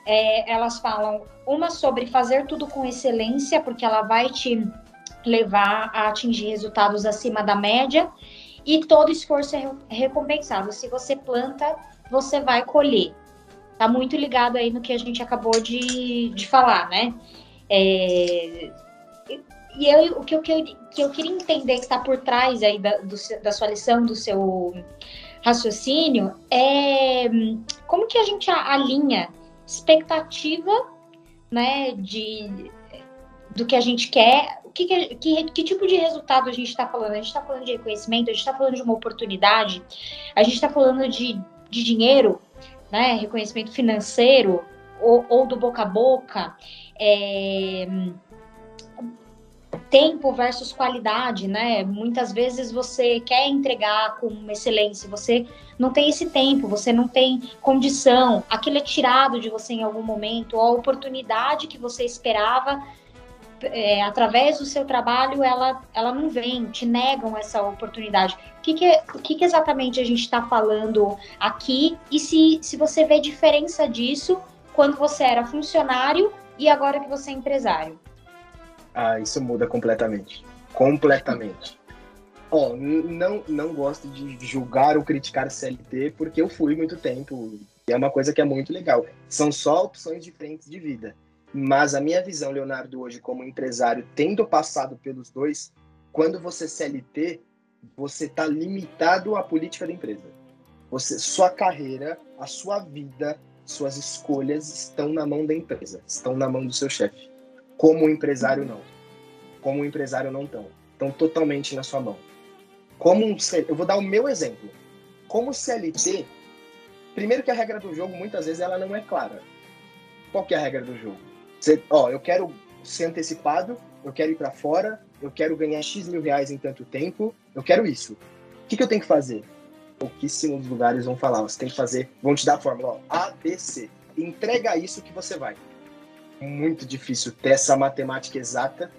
é, elas falam uma sobre fazer tudo com excelência, porque ela vai te levar a atingir resultados acima da média, e todo esforço é recompensado. Se você planta, você vai colher. Tá muito ligado aí no que a gente acabou de, de falar, né? É, e eu, o que eu, que eu queria entender que está por trás aí da, do, da sua lição, do seu raciocínio, é como que a gente alinha expectativa, né, de, do que a gente quer, que, que, que tipo de resultado a gente está falando? A gente está falando de reconhecimento, a gente está falando de uma oportunidade, a gente está falando de, de dinheiro, né, reconhecimento financeiro, ou, ou do boca a boca, é, tempo versus qualidade, né? Muitas vezes você quer entregar com excelência, você não tem esse tempo, você não tem condição, aquilo é tirado de você em algum momento, a oportunidade que você esperava é, através do seu trabalho, ela, ela não vem, te negam essa oportunidade. O que, que, o que, que exatamente a gente está falando aqui e se, se você vê diferença disso quando você era funcionário e agora que você é empresário? Ah, isso muda completamente. Completamente. Ó, oh, não, não gosto de julgar ou criticar CLT porque eu fui muito tempo. E é uma coisa que é muito legal. São só opções diferentes de vida. Mas a minha visão, Leonardo, hoje como empresário, tendo passado pelos dois, quando você CLT, você está limitado à política da empresa. Você, sua carreira, a sua vida, suas escolhas estão na mão da empresa, estão na mão do seu chefe. Como empresário, não. Como empresário, não estão. Estão totalmente na sua mão. Como um eu vou dar o meu exemplo. Como CLT, primeiro que a regra do jogo, muitas vezes, ela não é clara. Qual que é a regra do jogo? Você, ó, eu quero ser antecipado, eu quero ir para fora, eu quero ganhar X mil reais em tanto tempo, eu quero isso. O que, que eu tenho que fazer? Pouquíssimos lugares vão falar, você tem que fazer, vão te dar a fórmula, ó, A, B, C. Entrega isso que você vai muito difícil ter essa matemática exata,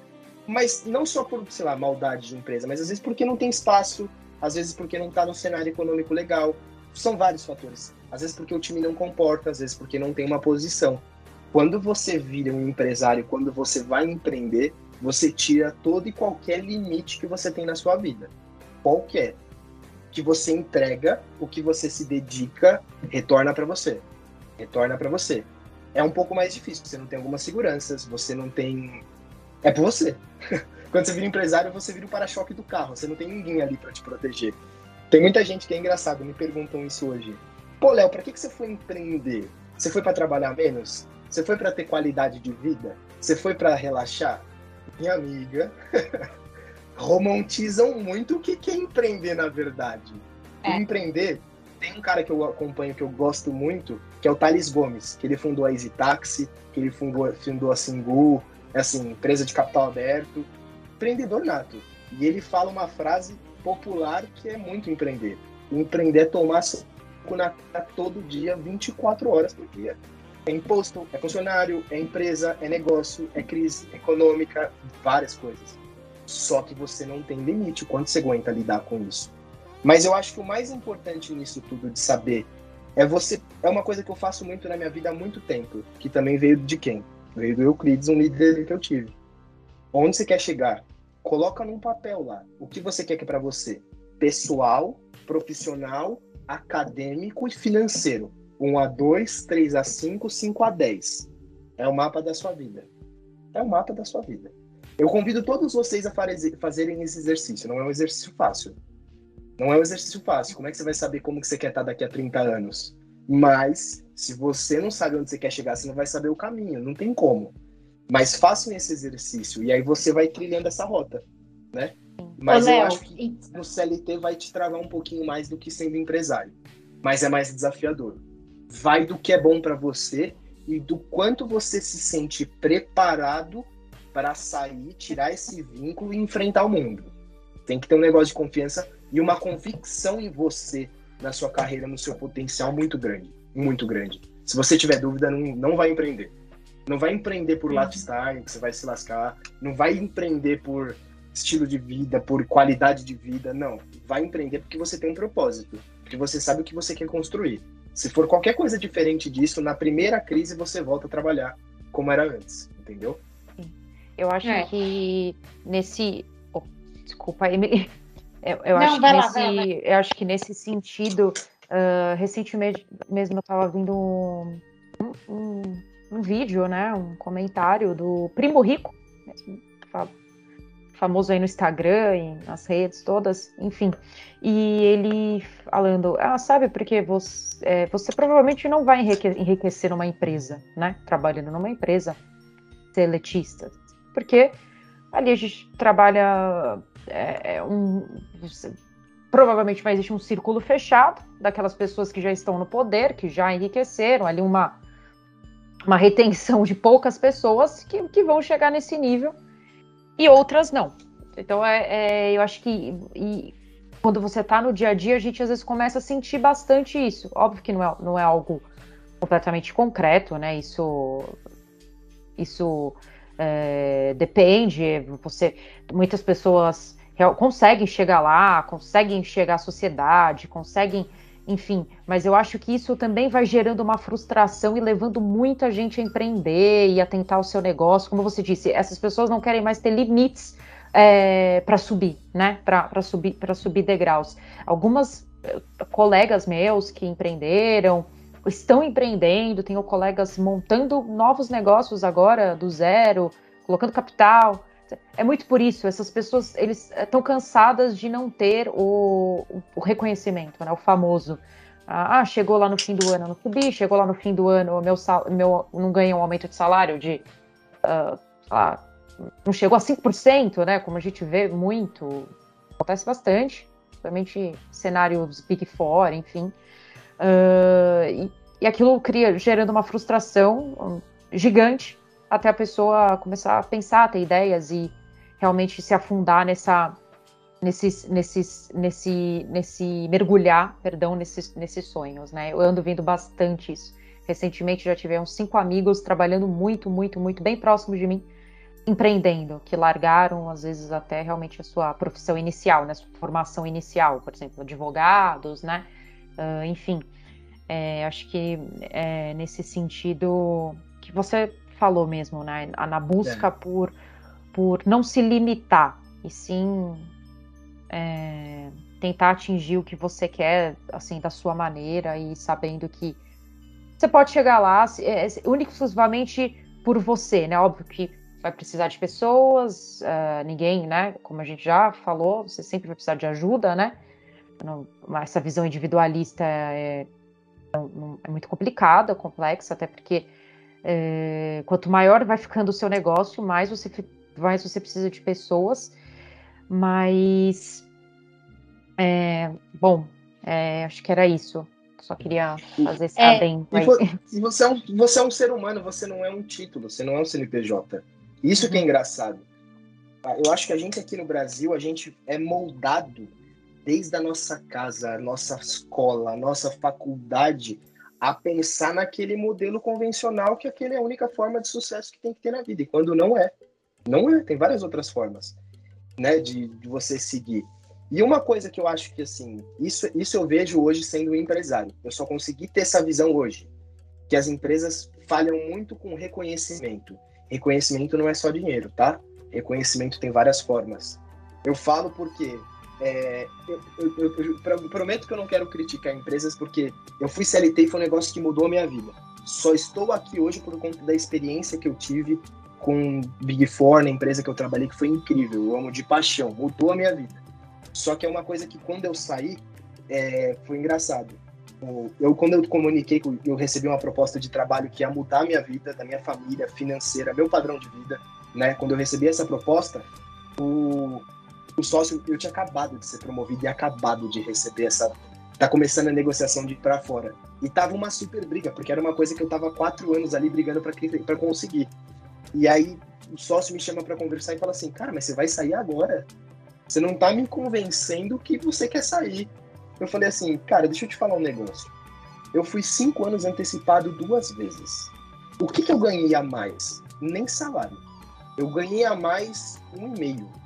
mas não só por, sei lá, maldade de empresa, mas às vezes porque não tem espaço, às vezes porque não está no cenário econômico legal. São vários fatores. Às vezes porque o time não comporta, às vezes porque não tem uma posição. Quando você vira um empresário, quando você vai empreender, você tira todo e qualquer limite que você tem na sua vida. Qualquer. Que você entrega, o que você se dedica, retorna para você. Retorna para você é um pouco mais difícil. Você não tem algumas seguranças, você não tem. É por você. <laughs> Quando você vira empresário, você vira o para-choque do carro. Você não tem ninguém ali para te proteger. Tem muita gente que é engraçado, me perguntam isso hoje. Pô, Léo, para que, que você foi empreender? Você foi para trabalhar menos? Você foi para ter qualidade de vida? Você foi para relaxar? Minha amiga, <laughs> romantizam muito o que é empreender na verdade. É. Empreender tem um cara que eu acompanho que eu gosto muito, que é o Thales Gomes, que ele fundou a Easy Taxi, que ele fundou, fundou a Singu, é assim, empresa de capital aberto, empreendedor nato. E ele fala uma frase popular que é muito empreender. Empreender é tomar suco na cara todo dia, 24 horas por dia. É imposto, é funcionário, é empresa, é negócio, é crise econômica, várias coisas. Só que você não tem limite quanto você aguenta lidar com isso. Mas eu acho que o mais importante nisso tudo de saber é você. É uma coisa que eu faço muito na minha vida há muito tempo, que também veio de quem? Veio do Euclides, um líder que eu tive. Onde você quer chegar? Coloca num papel lá. O que você quer que é para você? Pessoal, profissional, acadêmico e financeiro. 1 a 2, 3 a 5, 5 a 10. É o mapa da sua vida. É o mapa da sua vida. Eu convido todos vocês a fazerem esse exercício. Não é um exercício fácil. Não é um exercício fácil. Como é que você vai saber como que você quer estar daqui a 30 anos? Mas, se você não sabe onde você quer chegar, você não vai saber o caminho. Não tem como. Mas façam esse exercício. E aí você vai trilhando essa rota, né? Mas Ô, eu Léo, acho que e... no CLT vai te travar um pouquinho mais do que sendo empresário. Mas é mais desafiador. Vai do que é bom para você e do quanto você se sente preparado para sair, tirar esse vínculo e enfrentar o mundo. Tem que ter um negócio de confiança e uma convicção em você, na sua carreira, no seu potencial muito grande. Muito grande. Se você tiver dúvida, não, não vai empreender. Não vai empreender por lifestyle, que você vai se lascar. Não vai empreender por estilo de vida, por qualidade de vida. Não. Vai empreender porque você tem um propósito. Porque você sabe o que você quer construir. Se for qualquer coisa diferente disso, na primeira crise você volta a trabalhar como era antes, entendeu? Eu acho é. que nesse. Oh, desculpa, Emily. Eu, eu Não, acho que nesse, lá, eu acho que nesse sentido, uh, recentemente mesmo eu estava vendo um, um, um, vídeo, né, um comentário do Primo Rico, famoso aí no Instagram e nas redes todas, enfim. E ele falando, ah, sabe porque você, é, você provavelmente não vai enriquecer numa empresa, né? Trabalhando numa empresa, ser letista. Porque ali a gente trabalha é, é um, provavelmente vai existir um círculo fechado daquelas pessoas que já estão no poder, que já enriqueceram, ali uma, uma retenção de poucas pessoas que, que vão chegar nesse nível e outras não. Então, é, é eu acho que e, quando você está no dia a dia, a gente às vezes começa a sentir bastante isso. Óbvio que não é, não é algo completamente concreto, né? Isso, isso é, depende. Você, muitas pessoas conseguem chegar lá, conseguem chegar à sociedade, conseguem enfim, mas eu acho que isso também vai gerando uma frustração e levando muita gente a empreender e a tentar o seu negócio. Como você disse, essas pessoas não querem mais ter limites é, para subir, né? Para subir, para subir degraus. Algumas eh, colegas meus que empreenderam, estão empreendendo, tenho colegas montando novos negócios agora do zero, colocando capital. É muito por isso, essas pessoas eles estão cansadas de não ter o, o reconhecimento, né, o famoso. Ah, chegou lá no fim do ano, não subi, chegou lá no fim do ano, meu, meu não ganhei um aumento de salário de, uh, lá, não chegou a 5%, né, como a gente vê muito, acontece bastante, principalmente cenários Big Four, enfim. Uh, e, e aquilo cria, gerando uma frustração gigante até a pessoa começar a pensar, ter ideias e realmente se afundar nessa nesses, nesses, nesse, nesse mergulhar, perdão, nesses, nesses sonhos, né? Eu ando vendo bastante isso. Recentemente já tive uns cinco amigos trabalhando muito, muito, muito bem próximo de mim, empreendendo, que largaram às vezes até realmente a sua profissão inicial, né? Sua formação inicial, por exemplo, advogados, né? Uh, enfim, é, acho que é, nesse sentido que você falou mesmo, né? Na busca é. por, por não se limitar, e sim é, tentar atingir o que você quer, assim, da sua maneira e sabendo que você pode chegar lá é, única e exclusivamente por você, né? Óbvio que vai precisar de pessoas, uh, ninguém, né? Como a gente já falou, você sempre vai precisar de ajuda, né? Não, essa visão individualista é, é, muito complicada, complexa, até porque é, quanto maior vai ficando o seu negócio, mais você, mais você precisa de pessoas. Mas, é, bom, é, acho que era isso. Só queria fazer esse é, adendo. <laughs> Você é, um, você é um ser humano, você não é um título, você não é um CNPJ. Isso que é uhum. engraçado. Eu acho que a gente aqui no Brasil, a gente é moldado desde a nossa casa, a nossa escola, a nossa faculdade, a pensar naquele modelo convencional que aquele é a única forma de sucesso que tem que ter na vida. E quando não é, não é, tem várias outras formas, né, de, de você seguir. E uma coisa que eu acho que, assim, isso, isso eu vejo hoje sendo um empresário. Eu só consegui ter essa visão hoje. Que as empresas falham muito com reconhecimento. Reconhecimento não é só dinheiro, tá? Reconhecimento tem várias formas. Eu falo porque é, eu, eu, eu, prometo que eu não quero criticar empresas porque eu fui CLT e foi um negócio que mudou a minha vida. Só estou aqui hoje por conta da experiência que eu tive com Big Four, na empresa que eu trabalhei, que foi incrível. Eu amo de paixão, mudou a minha vida. Só que é uma coisa que quando eu saí, é, foi engraçado. Eu, quando eu comuniquei que eu recebi uma proposta de trabalho que ia mudar a minha vida, da minha família, financeira, meu padrão de vida, né? Quando eu recebi essa proposta, o, o sócio, eu tinha acabado de ser promovido e acabado de receber essa. Tá começando a negociação de ir pra fora. E tava uma super briga, porque era uma coisa que eu tava quatro anos ali brigando para conseguir. E aí o sócio me chama para conversar e fala assim: Cara, mas você vai sair agora? Você não tá me convencendo que você quer sair. Eu falei assim: Cara, deixa eu te falar um negócio. Eu fui cinco anos antecipado duas vezes. O que, que eu ganhei a mais? Nem salário. Eu ganhei a mais um e-mail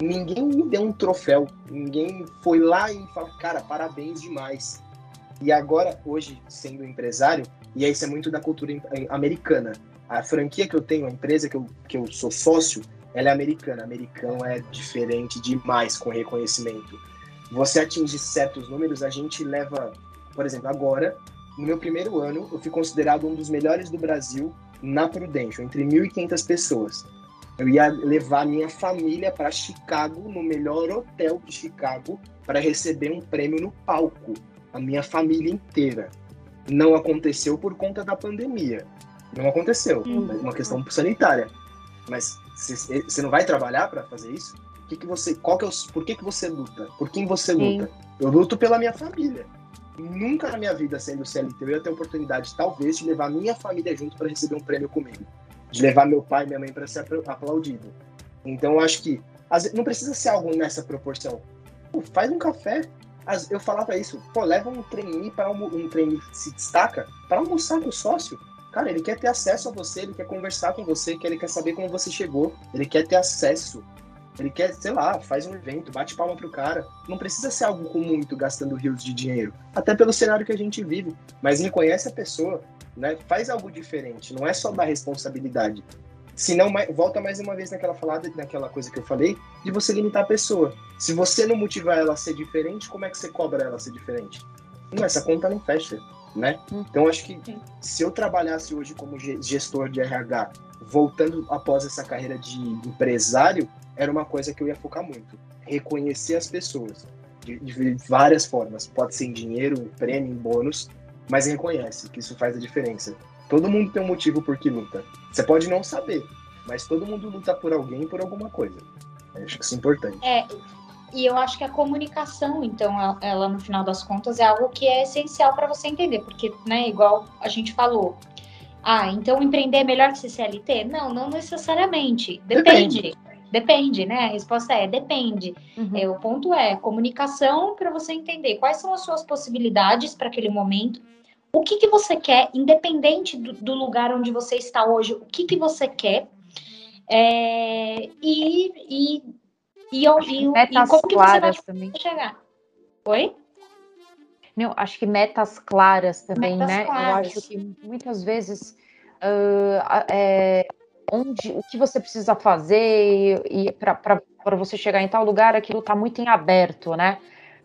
ninguém me deu um troféu, ninguém foi lá e falou, cara, parabéns demais. E agora, hoje, sendo empresário, e isso é muito da cultura americana. A franquia que eu tenho, a empresa que eu, que eu sou sócio, ela é americana. Americano é diferente demais com reconhecimento. Você atinge certos números, a gente leva, por exemplo, agora, no meu primeiro ano, eu fui considerado um dos melhores do Brasil na Prudential, entre 1.500 pessoas. Eu ia levar minha família para Chicago, no melhor hotel de Chicago, para receber um prêmio no palco. A minha família inteira. Não aconteceu por conta da pandemia. Não aconteceu. Uhum. É uma questão sanitária. Mas você não vai trabalhar para fazer isso? Que que você, qual que é o, por que, que você luta? Por quem você luta? Sim. Eu luto pela minha família. Nunca na minha vida, sendo CLT, eu ia ter a oportunidade, talvez, de levar minha família junto para receber um prêmio comigo. De levar meu pai e minha mãe para ser aplaudido. Então, eu acho que não precisa ser algo nessa proporção. Pô, faz um café. Eu falava isso, pô, leva um trainee para um, um trainee que se destaca para almoçar com o sócio. Cara, ele quer ter acesso a você, ele quer conversar com você, ele quer saber como você chegou, ele quer ter acesso. Ele quer, sei lá, faz um evento, bate palma pro cara. Não precisa ser algo com muito, gastando rios de dinheiro. Até pelo cenário que a gente vive. Mas reconhece a pessoa, né? Faz algo diferente. Não é só dar responsabilidade. Se não, volta mais uma vez naquela falada, naquela coisa que eu falei, de você limitar a pessoa. Se você não motivar ela a ser diferente, como é que você cobra ela a ser diferente? Não, essa conta não fecha né? Hum. Então acho que se eu trabalhasse hoje como gestor de RH, voltando após essa carreira de empresário, era uma coisa que eu ia focar muito. Reconhecer as pessoas de, de várias formas. Pode ser em dinheiro, em prêmio, em bônus, mas reconhece que isso faz a diferença. Todo mundo tem um motivo por que luta. Você pode não saber, mas todo mundo luta por alguém por alguma coisa. Eu acho que isso é importante. É, e eu acho que a comunicação, então, ela no final das contas é algo que é essencial para você entender, porque, né, igual a gente falou, ah, então empreender é melhor que ser CLT? Não, não necessariamente. Depende. Depende, depende né? A resposta é depende. Uhum. É, o ponto é comunicação para você entender quais são as suas possibilidades para aquele momento, o que, que você quer, independente do, do lugar onde você está hoje, o que, que você quer. É, e, e e, e, metas e como que você vai também. chegar? Oi? Não, acho que metas claras também, metas né? Claras. Eu acho que muitas vezes uh, é, onde, o que você precisa fazer e, e para você chegar em tal lugar, aquilo está muito em aberto, né?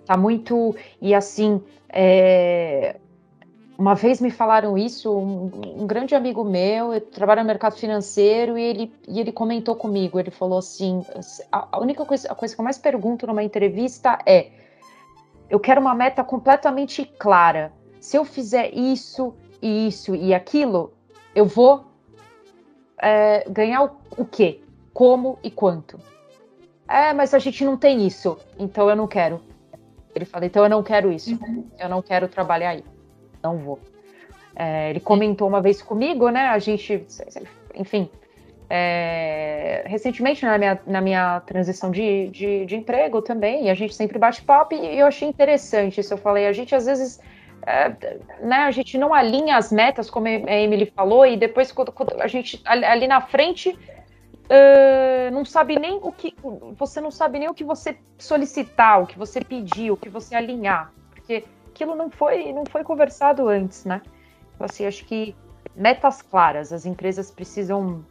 Tá muito. E assim, é, uma vez me falaram isso, um, um, grande amigo meu, trabalha no mercado financeiro, e ele, e ele comentou comigo, ele falou assim, a, a única coisa, a coisa que eu mais pergunto numa entrevista é, eu quero uma meta completamente clara. Se eu fizer isso, e isso e aquilo, eu vou é, ganhar o, o quê? Como e quanto? É, mas a gente não tem isso, então eu não quero. Ele falou, então eu não quero isso, uhum. eu não quero trabalhar aí não vou. É, ele comentou uma vez comigo, né? A gente, enfim, é, recentemente na minha, na minha transição de, de, de, emprego também, a gente sempre bate papo e eu achei interessante isso. Eu falei, a gente às vezes. É, né, a gente não alinha as metas, como a Emily falou, e depois quando, quando a gente ali na frente uh, não sabe nem o que. Você não sabe nem o que você solicitar, o que você pedir, o que você alinhar. Porque aquilo não foi, não foi conversado antes, né? Então, assim, acho que metas claras, as empresas precisam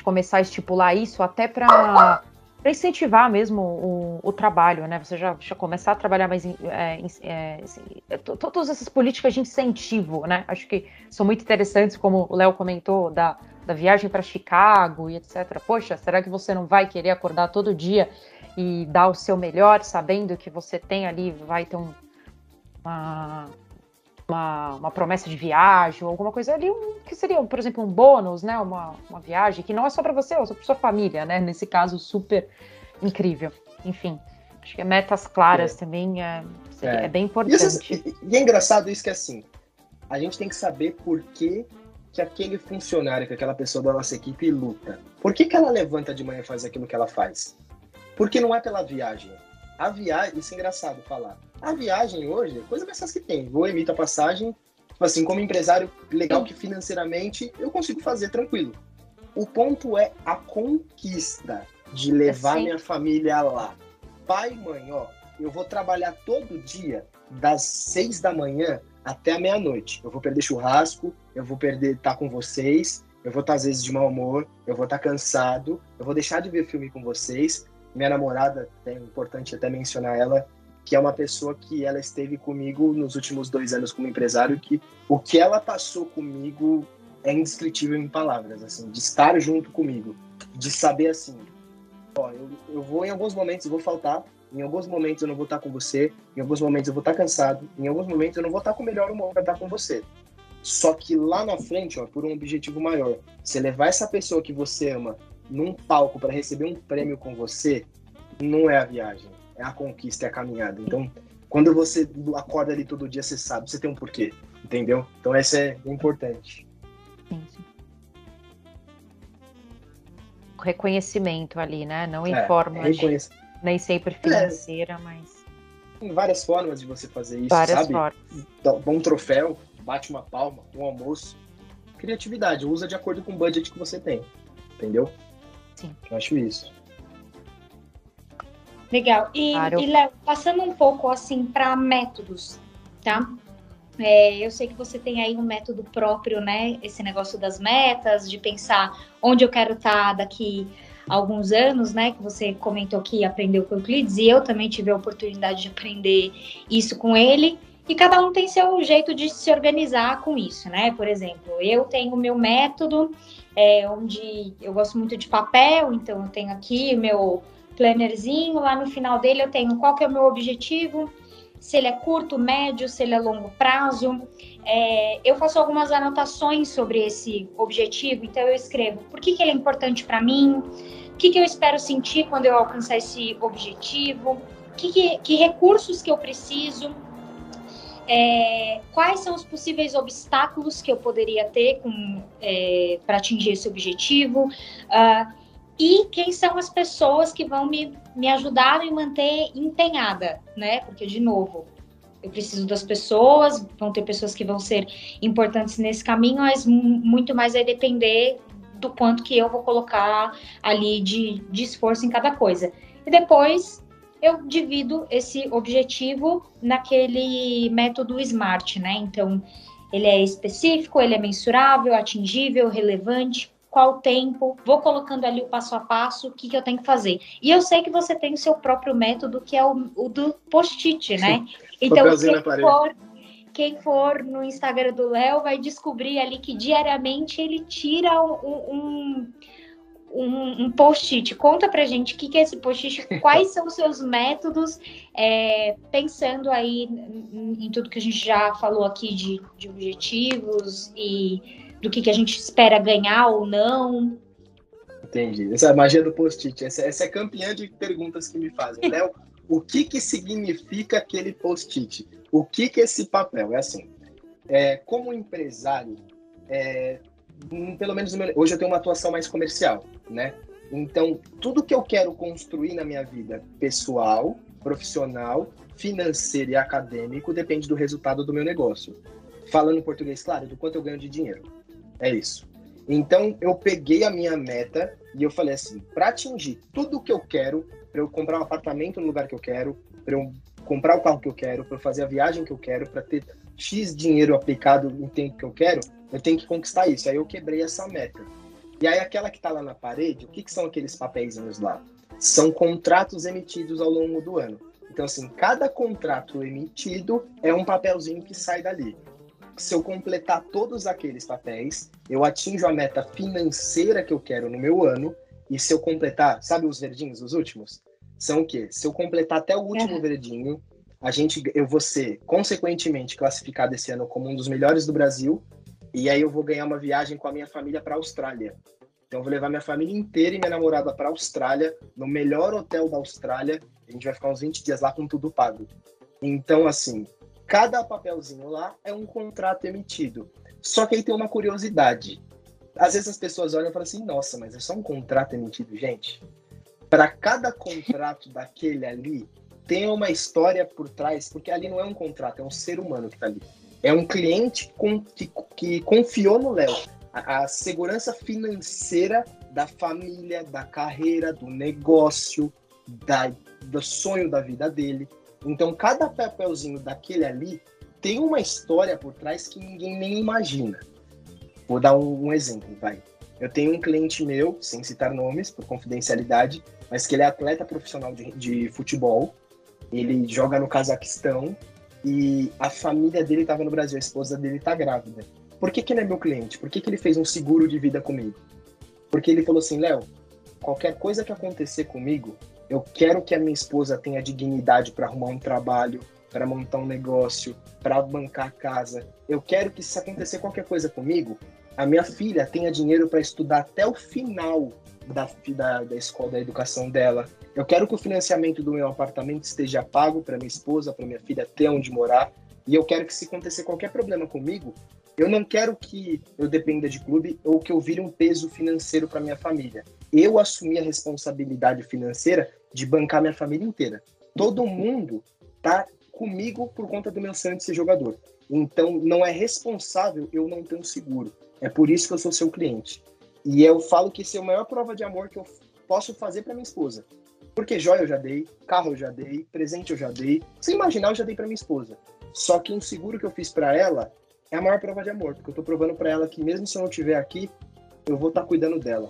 começar a estipular isso até para incentivar mesmo o, o, trabalho, né? Você já, já começar a trabalhar mais em, é, é, assim, é, todas essas políticas de incentivo, né? Acho que são muito interessantes, como o Léo comentou, da, da viagem para Chicago e etc. Poxa, será que você não vai querer acordar todo dia e dar o seu melhor, sabendo que você tem ali, vai ter um, uma, uma, uma, promessa de viagem, ou alguma coisa ali, um, que seria, por exemplo, um bônus, né? Uma, uma viagem que não é só para você, é só para sua família, né? Nesse caso, super incrível. Enfim, acho que metas claras é. também é, é. é, bem importante. E, e, é engraçado isso que é assim, a gente tem que saber por que, que aquele funcionário, que aquela pessoa da nossa equipe luta. Por que, que ela levanta de manhã e faz aquilo que ela faz? Porque não é pela viagem. A viagem, isso é engraçado falar. A viagem hoje é coisa mais fácil que tem. Vou emitir a passagem, tipo assim, como empresário legal que financeiramente eu consigo fazer tranquilo. O ponto é a conquista. de levar minha família lá. Pai e mãe, ó, eu vou trabalhar todo dia das seis da manhã até a meia-noite. Eu vou perder churrasco, eu vou perder estar tá com vocês, eu vou estar tá, às vezes de mau humor, eu vou estar tá cansado, eu vou deixar de ver filme com vocês. Minha namorada, é importante até mencionar ela, que é uma pessoa que ela esteve comigo nos últimos dois anos como empresário, que o que ela passou comigo é indescritível em palavras, assim, de estar junto comigo, de saber assim, ó, eu, eu vou em alguns momentos eu vou faltar, em alguns momentos eu não vou estar com você, em alguns momentos eu vou estar cansado, em alguns momentos eu não vou estar com o melhor humor para estar com você. Só que lá na frente, ó, por um objetivo maior, você levar essa pessoa que você ama num palco para receber um prêmio com você, não é a viagem, é a conquista, é a caminhada. Então, quando você acorda ali todo dia, você sabe, você tem um porquê, entendeu? Então, essa é importante. Reconhecimento ali, né? Não em é, forma reconhec... de, nem sempre financeira, é. mas. Tem várias formas de você fazer isso, várias sabe? Formas. Dá um troféu, bate uma palma, um almoço. Criatividade, usa de acordo com o budget que você tem. Entendeu? Sim. Eu acho isso. Legal. E, claro. e Léo, passando um pouco assim para métodos, tá? É, eu sei que você tem aí um método próprio, né? Esse negócio das metas, de pensar onde eu quero estar tá daqui a alguns anos, né? Que você comentou que aprendeu com o Euclides, e eu também tive a oportunidade de aprender isso com ele. E cada um tem seu jeito de se organizar com isso, né? Por exemplo, eu tenho o meu método, é, onde eu gosto muito de papel, então eu tenho aqui o meu plannerzinho, lá no final dele eu tenho qual que é o meu objetivo, se ele é curto, médio, se ele é longo prazo. É, eu faço algumas anotações sobre esse objetivo, então eu escrevo por que, que ele é importante para mim, o que, que eu espero sentir quando eu alcançar esse objetivo, que, que, que recursos que eu preciso, é, quais são os possíveis obstáculos que eu poderia ter é, para atingir esse objetivo uh, e quem são as pessoas que vão me, me ajudar a me manter empenhada, né? Porque, de novo, eu preciso das pessoas, vão ter pessoas que vão ser importantes nesse caminho, mas muito mais vai depender do quanto que eu vou colocar ali de, de esforço em cada coisa. E depois eu divido esse objetivo naquele método SMART, né? Então, ele é específico, ele é mensurável, atingível, relevante, qual tempo, vou colocando ali o passo a passo, o que, que eu tenho que fazer. E eu sei que você tem o seu próprio método, que é o, o do post-it, né? Então, quem for, quem for no Instagram do Léo vai descobrir ali que diariamente ele tira um, um um, um post-it. Conta pra gente o que, que é esse post-it, quais são os seus métodos, é, pensando aí em, em, tudo que a gente já falou aqui de, de objetivos e do que, que a gente espera ganhar ou não. Entendi. Essa é a magia do post-it. Essa, essa, é campeã de perguntas que me fazem. Léo, o que, que significa aquele post-it? O que, que é esse papel? É assim, é, como empresário, é, Hum, pelo menos hoje eu tenho uma atuação mais comercial, né? Então, tudo que eu quero construir na minha vida pessoal, profissional, financeiro e acadêmico depende do resultado do meu negócio. Falando em português, claro, do quanto eu ganho de dinheiro. É isso. Então, eu peguei a minha meta e eu falei assim: para atingir tudo que eu quero, para eu comprar um apartamento no lugar que eu quero, para eu comprar o carro que eu quero, para fazer a viagem que eu quero, para ter X dinheiro aplicado no tempo que eu quero, eu tenho que conquistar isso. Aí eu quebrei essa meta. E aí aquela que está lá na parede, o que, que são aqueles papeizinhos lá? São contratos emitidos ao longo do ano. Então, assim, cada contrato emitido é um papelzinho que sai dali. Se eu completar todos aqueles papéis, eu atinjo a meta financeira que eu quero no meu ano. E se eu completar, sabe os verdinhos, os últimos? São o quê? Se eu completar até o último verdinho, a gente, eu vou ser, consequentemente, classificado esse ano como um dos melhores do Brasil e aí eu vou ganhar uma viagem com a minha família para a Austrália. Então eu vou levar minha família inteira e minha namorada para a Austrália, no melhor hotel da Austrália. A gente vai ficar uns 20 dias lá com tudo pago. Então, assim, cada papelzinho lá é um contrato emitido. Só que aí tem uma curiosidade. Às vezes as pessoas olham e falam assim: nossa, mas é só um contrato emitido, gente. Para cada contrato <laughs> daquele ali, tem uma história por trás, porque ali não é um contrato, é um ser humano que está ali. É um cliente com, que, que confiou no Léo. A, a, segurança financeira da família, da carreira, do negócio, da, do sonho da vida dele. Então, cada papelzinho daquele ali tem uma história por trás que ninguém nem imagina. Vou dar um, um exemplo, vai. Eu tenho um cliente meu, sem citar nomes, por confidencialidade, mas que ele é atleta profissional de, de futebol. Ele joga no Cazaquistão e a família dele estava no Brasil, a esposa dele está grávida. Por que, que ele é meu cliente? Por que, que ele fez um seguro de vida comigo? Porque ele falou assim, Léo, qualquer coisa que acontecer comigo, eu quero que a minha esposa tenha dignidade para arrumar um trabalho, para montar um negócio, para bancar a casa. Eu quero que se acontecer qualquer coisa comigo, a minha filha tenha dinheiro para estudar até o final da, da, da escola, da educação dela. Eu quero que o financiamento do meu apartamento esteja pago para minha esposa, para minha filha ter onde morar. E eu quero que se acontecer qualquer problema comigo, eu não quero que eu dependa de clube ou que eu vire um peso financeiro para minha família. Eu assumi a responsabilidade financeira de bancar minha família inteira. Todo mundo tá comigo por conta do meu sonho de ser jogador. Então, não é responsável eu não ter um seguro. É por isso que eu sou seu cliente. E eu falo que esse é a maior prova de amor que eu posso fazer para minha esposa. Porque joia eu já dei, carro eu já dei, presente eu já dei. Sem imaginar, eu já dei para minha esposa. Só que um seguro que eu fiz para ela é a maior prova de amor, porque eu tô provando para ela que mesmo se eu não estiver aqui, eu vou estar tá cuidando dela.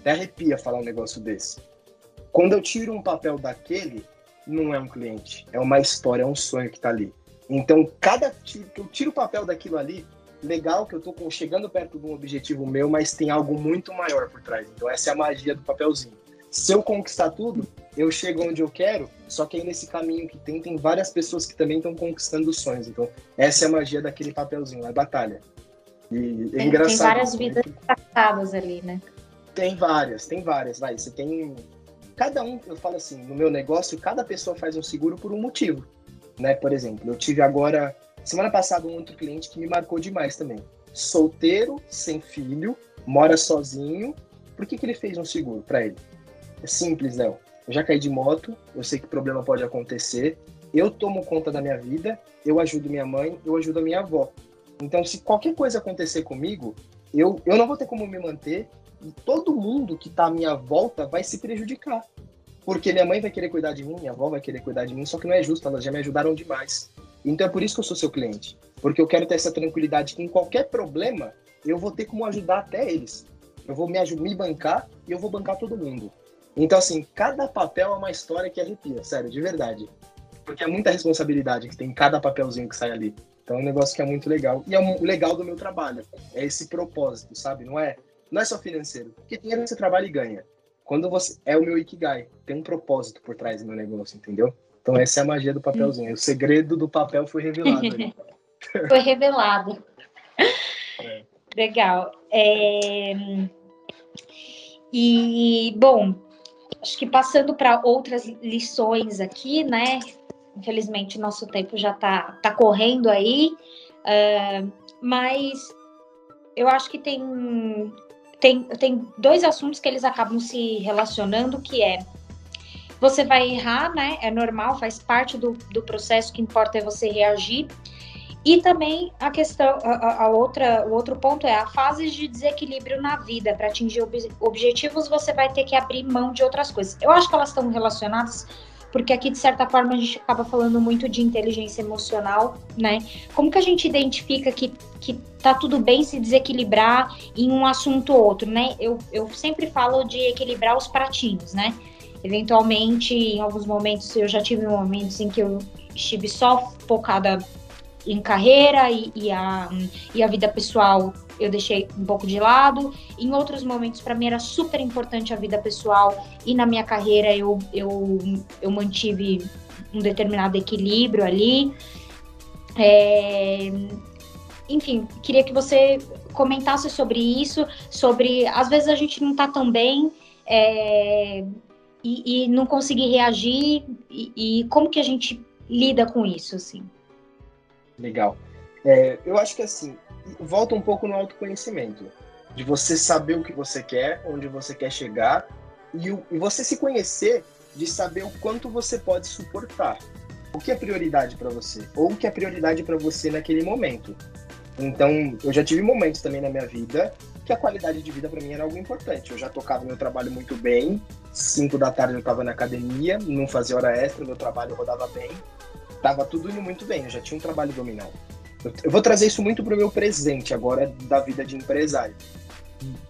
Até arrepia falar um negócio desse. Quando eu tiro um papel daquele, não é um cliente, é uma história, é um sonho que está ali. Então, cada tiro que eu tiro o papel daquilo ali, legal que eu estou chegando perto de um objetivo meu, mas tem algo muito maior por trás. Então, essa é a magia do papelzinho. Se eu conquistar tudo, eu chego onde eu quero, só que aí nesse caminho que tem, tem várias pessoas que também estão conquistando os sonhos. Então, essa é a magia daquele papelzinho, é batalha. E é tem, engraçado. Tem várias vidas destacadas ali, né? Tem várias, tem várias. Vai, você tem cada um, eu falo assim, no meu negócio, cada pessoa faz um seguro por um motivo, né? Por exemplo, eu tive agora, semana passada, um outro cliente que me marcou demais também. Solteiro, sem filho, mora sozinho. Por que, que ele fez um seguro para ele? É simples, Léo. Eu já caí de moto, eu sei que problema pode acontecer. Eu tomo conta da minha vida, eu ajudo minha mãe, eu ajudo a minha avó. Então, se qualquer coisa acontecer comigo, eu, eu não vou ter como me manter, e todo mundo que está à minha volta vai se prejudicar. Porque minha mãe vai querer cuidar de mim, minha avó vai querer cuidar de mim, só que não é justo, elas já me ajudaram demais. Então é por isso que eu sou seu cliente. Porque eu quero ter essa tranquilidade que em qualquer problema eu vou ter como ajudar até eles. Eu vou me, me bancar e eu vou bancar todo mundo. Então, assim, cada papel é uma história que arrepia, sério, de verdade. Porque é muita responsabilidade que tem em cada papelzinho que sai ali. Então é um negócio que é muito legal. E é o legal do meu trabalho. É esse propósito, sabe? Não é não é só financeiro, porque dinheiro você trabalha e ganha. Quando você é o meu ikigai, tem um propósito por trás do meu negócio, entendeu? Então essa é a magia do papelzinho. O segredo do papel foi revelado. <laughs> foi revelado. É. Legal. É... E bom, acho que passando para outras lições aqui, né? Infelizmente nosso tempo já está tá correndo aí, uh, mas eu acho que tem tem, tem dois assuntos que eles acabam se relacionando, que é você vai errar, né? É normal, faz parte do, do processo, que importa é você reagir. E também a questão, a, a, outra, o outro ponto é a fase de desequilíbrio na vida. Para atingir ob objetivos, você vai ter que abrir mão de outras coisas. Eu acho que elas estão relacionadas porque aqui, de certa forma, a gente acaba falando muito de inteligência emocional, né? Como que a gente identifica que, que tá tudo bem se desequilibrar em um assunto ou outro, né? Eu, eu sempre falo de equilibrar os pratinhos, né? Eventualmente, em alguns momentos, eu já tive momentos em que eu estive só focada em carreira e, e, a, e a vida pessoal eu deixei um pouco de lado. Em outros momentos, para mim, era super importante a vida pessoal e na minha carreira eu, eu, eu mantive um determinado equilíbrio ali. É... Enfim, queria que você comentasse sobre isso, sobre às vezes a gente não está tão bem é... e, e, não conseguir reagir e, e, como que a gente lida com isso, assim. Legal. É, eu acho que assim, volta um pouco no autoconhecimento, de você saber o que você quer, onde você quer chegar e, o, e você se conhecer, de saber o quanto você pode suportar. O que é prioridade para você ou o que é prioridade para você naquele momento. Então, eu já tive momentos também na minha vida que a qualidade de vida para mim era algo importante. Eu já tocava meu trabalho muito bem, 5 da tarde eu estava na academia, não fazia hora extra, meu trabalho rodava bem, tava tudo indo muito bem, eu já tinha um trabalho dominado. Eu vou trazer isso muito para o meu presente agora da vida de empresário.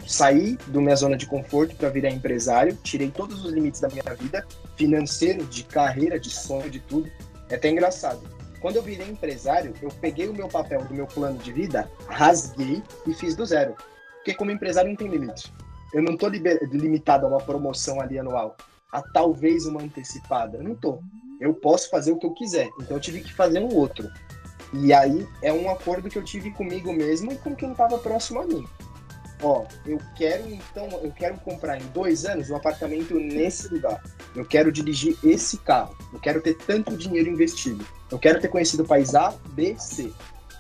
Saí do minha zona de conforto para virar empresário, tirei todos os limites da minha vida, financeiro, de carreira, de sonho, de tudo. É até engraçado. Quando eu virei empresário, eu peguei o meu papel do meu plano de vida, rasguei e fiz do zero. Porque como empresário não tem limite. Eu não estou limitado a uma promoção ali anual, a talvez uma antecipada. Eu não estou. Eu posso fazer o que eu quiser. Então eu tive que fazer um outro. E aí é um acordo que eu tive comigo mesmo e com quem estava próximo a mim. Ó, eu quero então, eu quero comprar em dois anos um apartamento nesse lugar. Eu quero dirigir esse carro. Eu quero ter tanto dinheiro investido. Eu quero ter conhecido o país A, B, C.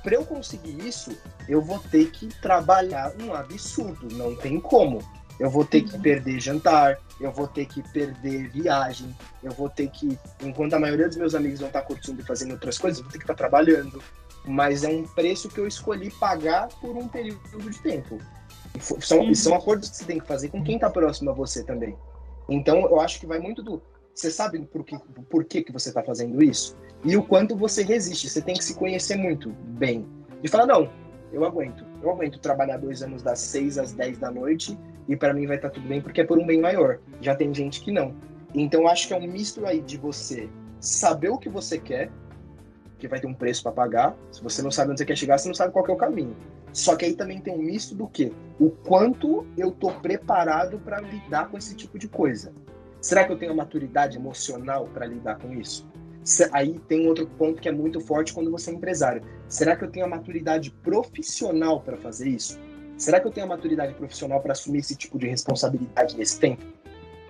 Para eu conseguir isso, eu vou ter que trabalhar um absurdo. Não tem como. Eu vou ter que uhum. perder jantar, eu vou ter que perder viagem, eu vou ter que, enquanto a maioria dos meus amigos vão estar curtindo e fazendo outras coisas, eu vou ter que estar trabalhando. Mas é um preço que eu escolhi pagar por um período de tempo. São, são acordos que você tem que fazer com quem está próximo a você também. Então, eu acho que vai muito do. Você sabe por que, por que, que você está fazendo isso? E o quanto você resiste. Você tem que se conhecer muito bem. E falar: não, eu aguento. Eu aguento trabalhar dois anos das seis às dez da noite e para mim vai estar tá tudo bem porque é por um bem maior. Já tem gente que não. Então acho que é um misto aí de você saber o que você quer, que vai ter um preço para pagar. Se você não sabe onde você quer chegar, você não sabe qual é o caminho. Só que aí também tem um misto do que? O quanto eu tô preparado para lidar com esse tipo de coisa. Será que eu tenho a maturidade emocional para lidar com isso? Aí tem outro ponto que é muito forte quando você é empresário. Será que eu tenho a maturidade profissional para fazer isso? Será que eu tenho a maturidade profissional para assumir esse tipo de responsabilidade nesse tempo?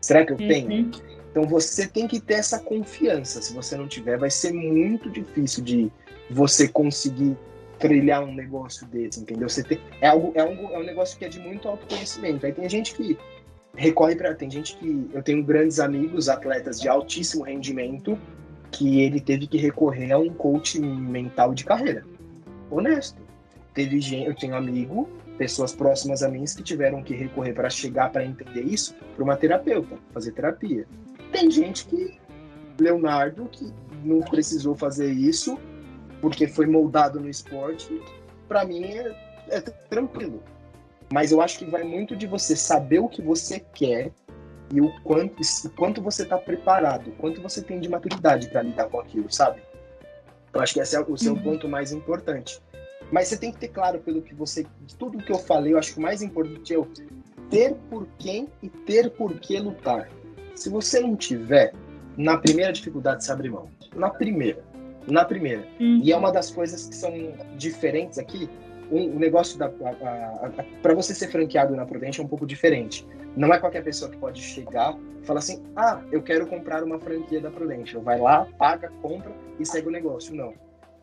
Será que eu uhum. tenho? Então você tem que ter essa confiança. Se você não tiver, vai ser muito difícil de você conseguir trilhar um negócio desse, entendeu? Você tem, é algo é um, é um negócio que é de muito autoconhecimento. Aí tem gente que recorre para tem gente que eu tenho grandes amigos, atletas de altíssimo rendimento, que ele teve que recorrer a um coach mental de carreira. Honesto. Teve gente, eu tenho amigo pessoas próximas a mim que tiveram que recorrer para chegar para entender isso para uma terapeuta, fazer terapia. Tem gente que, Leonardo, que não precisou fazer isso porque foi moldado no esporte, para mim é, é tranquilo. Mas eu acho que vai muito de você saber o que você quer e o quanto, o quanto você está preparado, o quanto você tem de maturidade para lidar com aquilo, sabe? Eu acho que esse é o seu uhum. ponto mais importante. Mas você tem que ter claro pelo que você. De tudo que eu falei, eu acho que o mais importante é ter por quem e ter por que lutar. Se você não tiver, na primeira dificuldade você abre mão. Na primeira. Na primeira. Uhum. E é uma das coisas que são diferentes aqui. Um, o negócio da. Para você ser franqueado na Prudente é um pouco diferente. Não é qualquer pessoa que pode chegar e falar assim: ah, eu quero comprar uma franquia da Prudential. Vai lá, paga, compra e segue o negócio. Não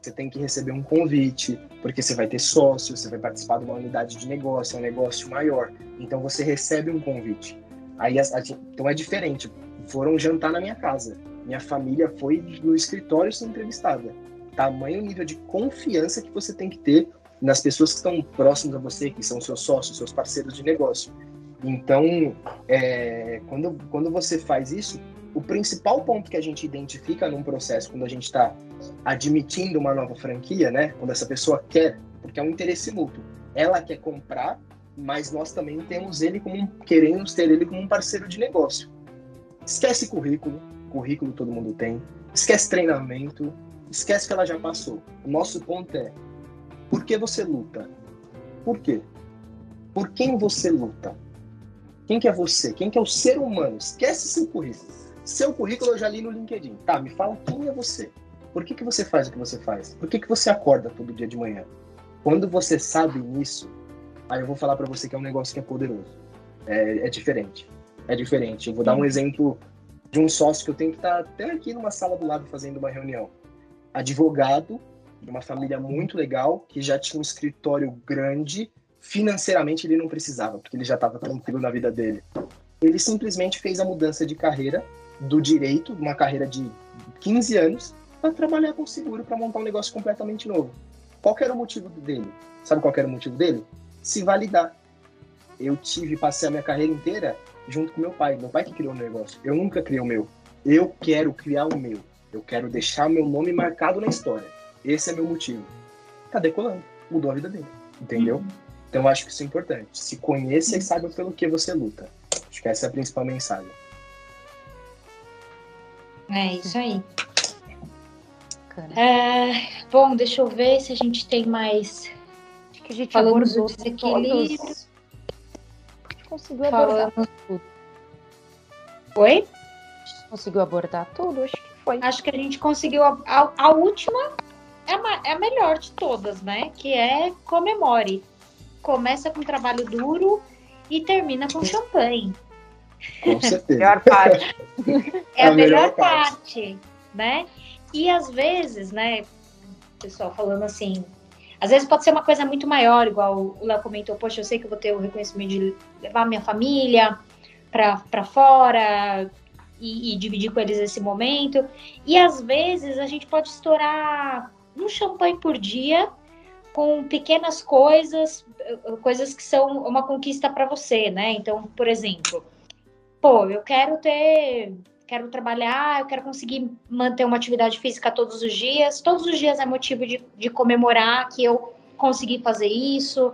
você tem que receber um convite, porque você vai ter sócio, você vai participar de uma unidade de negócio, é um negócio maior. Então você recebe um convite. Aí a, a, então é diferente. Foram jantar na minha casa. Minha família foi no escritório ser entrevistada. Tamanho nível de confiança que você tem que ter nas pessoas que estão próximas a você, que são seus sócios, seus parceiros de negócio. Então, é, quando, quando você faz isso, o principal ponto que a gente identifica num processo, quando a gente está admitindo uma nova franquia, né? Quando essa pessoa quer, porque é um interesse mútuo. Ela quer comprar, mas nós também temos ele como queremos ter ele como um parceiro de negócio. Esquece currículo, currículo todo mundo tem. Esquece treinamento, esquece que ela já passou. O nosso ponto é: por que você luta? Por quê? Por quem você luta? Quem que é você? Quem que é o ser humano? Esquece seu currículo. Seu currículo eu já li no LinkedIn. Tá, me fala quem é você. Por que, que você faz o que você faz? Por que, que você acorda todo dia de manhã? Quando você sabe nisso, aí eu vou falar para você que é um negócio que é poderoso. É, é diferente. É diferente. Eu vou dar um exemplo de um sócio que eu tenho que estar tá até aqui numa sala do lado fazendo uma reunião. Advogado de uma família muito legal, que já tinha um escritório grande, financeiramente ele não precisava, porque ele já estava tranquilo na vida dele. Ele simplesmente fez a mudança de carreira do direito, uma carreira de 15 anos, para trabalhar com seguro, para montar um negócio completamente novo. Qual era o motivo dele? Sabe qual era o motivo dele? Se validar. eu tive, passei a minha carreira inteira junto com meu pai. Meu pai que criou o negócio. Eu nunca criei o meu. Eu quero criar o meu. Eu quero deixar meu nome marcado na história. Esse é meu motivo. Tá decolando. Mudou a vida dele. Entendeu? Uhum. Então eu acho que isso é importante. Se conheça e saiba pelo que você luta. Acho que essa é a principal mensagem. É isso aí. É, bom, deixa eu ver se a gente tem mais. Acho que a gente Falando abordou do desequilíbrio. Todos. A gente conseguiu abordar Falando... tudo. Oi? Conseguiu abordar tudo? Acho que foi. Acho que a gente conseguiu. A, a, a última é a, é a melhor de todas, né? Que é comemore. Começa com trabalho duro e termina com champanhe. Com certeza. melhor parte. É a, a melhor, melhor parte. parte, né? E às vezes, né, pessoal falando assim, às vezes pode ser uma coisa muito maior, igual o Léo comentou, poxa, eu sei que eu vou ter o reconhecimento de levar minha família para fora e, e, dividir com eles esse momento. E às vezes a gente pode estourar um champanhe por dia com pequenas coisas, coisas que são uma conquista para você, né? Então, por exemplo, pô, eu quero ter quero trabalhar, eu quero conseguir manter uma atividade física todos os dias. Todos os dias é motivo de, de comemorar que eu consegui fazer isso.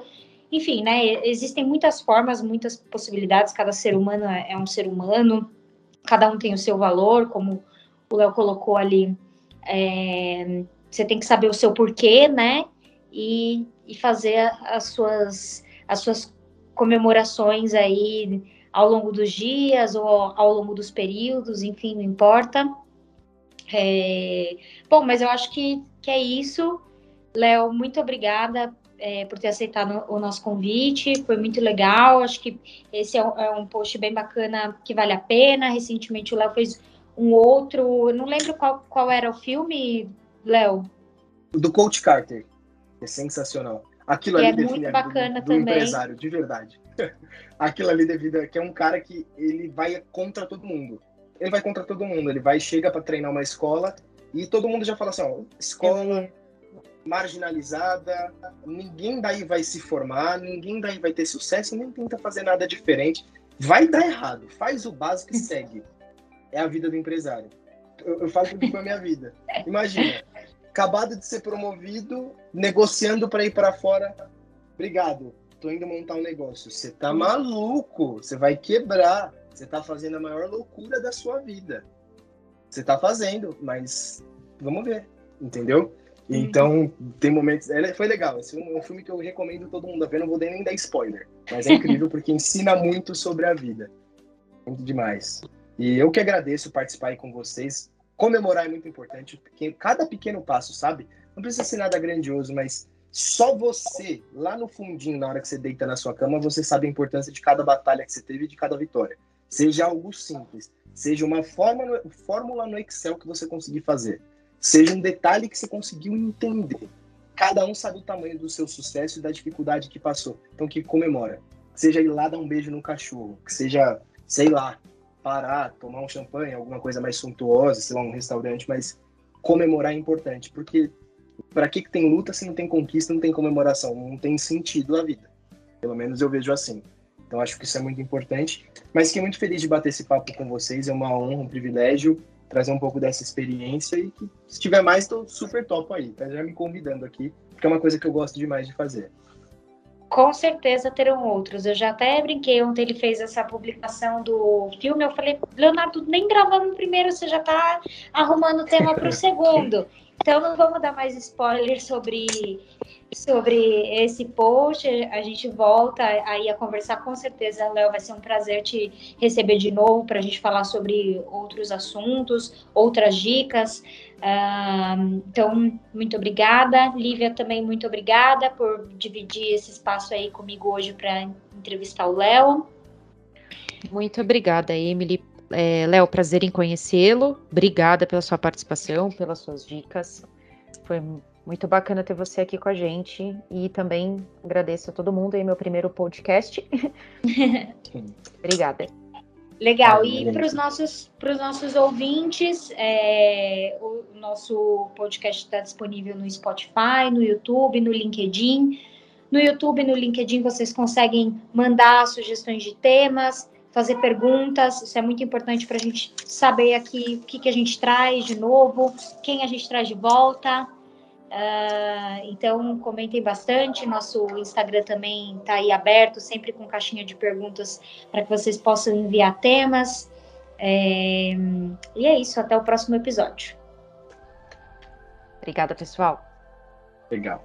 Enfim, né? Existem muitas formas, muitas possibilidades. Cada ser humano é, é um ser humano, cada um tem o seu valor, como o Léo colocou ali. É, você tem que saber o seu porquê, né? E, e fazer as suas, as suas comemorações aí ao longo dos dias ou ao longo dos períodos, enfim, não importa. É... Bom, mas eu acho que, que é isso. Léo, muito obrigada é, por ter aceitado o nosso convite, foi muito legal. Acho que esse é um, é um post bem bacana que vale a pena. Recentemente o Léo fez um outro, não lembro qual, qual era o filme, Léo. Do Coach Carter, é sensacional. Aquilo que ali é muito bacana do, do também. empresário, de verdade. <laughs> aquilo ali devido que é um cara que ele vai contra todo mundo. Ele vai contra todo mundo, ele vai chega para treinar uma escola e todo mundo já fala assim, ó, escola marginalizada, ninguém daí vai se formar, ninguém daí vai ter sucesso, nem tenta fazer nada diferente. Vai dar errado, faz o básico e <laughs> segue. É a vida do empresário. Eu, eu falo tudo com a minha vida. <laughs> Imagina, acabado de ser promovido, negociando para ir para fora. Obrigado tô indo montar um negócio. Você tá maluco, você vai quebrar. Você tá fazendo a maior loucura da sua vida. Você tá fazendo, mas vamos ver, entendeu? Então, tem momentos. Foi legal. Esse é um filme que eu recomendo todo mundo a ver. Não vou nem dar spoiler. Mas é <laughs> incrível porque ensina muito sobre a vida. Muito demais. E eu que agradeço participar aí com vocês. Comemorar é muito importante. Cada pequeno passo, sabe? Não precisa ser nada grandioso, mas só você, lá no fundinho, na hora que você deita na sua cama, você sabe a importância de cada batalha que você teve e de cada vitória. Seja algo simples, seja uma fórmula, fórmula no Excel que você conseguir fazer, seja um detalhe que você conseguiu entender. Cada um sabe o tamanho do seu sucesso e da dificuldade que passou. Então, que comemora. Seja ir lá dar um beijo no cachorro, que seja, sei lá, parar, tomar um champanhe, alguma coisa mais suntuosa, sei lá, um restaurante, mas comemorar é importante, porque para que, que tem luta se não tem conquista, não tem comemoração? Não tem sentido a vida. Pelo menos eu vejo assim. Então acho que isso é muito importante. Mas fiquei muito feliz de bater esse papo com vocês. É uma honra, um privilégio trazer um pouco dessa experiência e que se tiver mais, estou super top aí. Tá já me convidando aqui, porque é uma coisa que eu gosto demais de fazer. Com certeza terão outros. Eu já até brinquei ontem, ele fez essa publicação do filme. Eu falei, Leonardo, nem gravando o primeiro, você já está arrumando o tema para o <laughs> segundo. Então não vamos dar mais spoiler sobre, sobre esse post. A gente volta aí a conversar com certeza, Léo. Vai ser um prazer te receber de novo para a gente falar sobre outros assuntos, outras dicas. Uh, então, muito obrigada. Lívia, também muito obrigada por dividir esse espaço aí comigo hoje para entrevistar o Léo. Muito obrigada, Emily, é, Léo, prazer em conhecê-lo. Obrigada pela sua participação, pelas suas dicas. Foi muito bacana ter você aqui com a gente. E também agradeço a todo mundo aí, meu primeiro podcast. <laughs> Obrigada. Legal. E para os nossos, nossos ouvintes, é, o nosso podcast está disponível no Spotify, no YouTube, no LinkedIn. No YouTube, no LinkedIn, vocês conseguem mandar sugestões de temas, fazer perguntas. Isso é muito importante para a gente saber aqui o que, que a gente traz de novo, quem a gente traz de volta. Uh, então, comentem bastante. Nosso Instagram também está aí aberto, sempre com caixinha de perguntas para que vocês possam enviar temas. É... E é isso, até o próximo episódio. Obrigada, pessoal. Legal.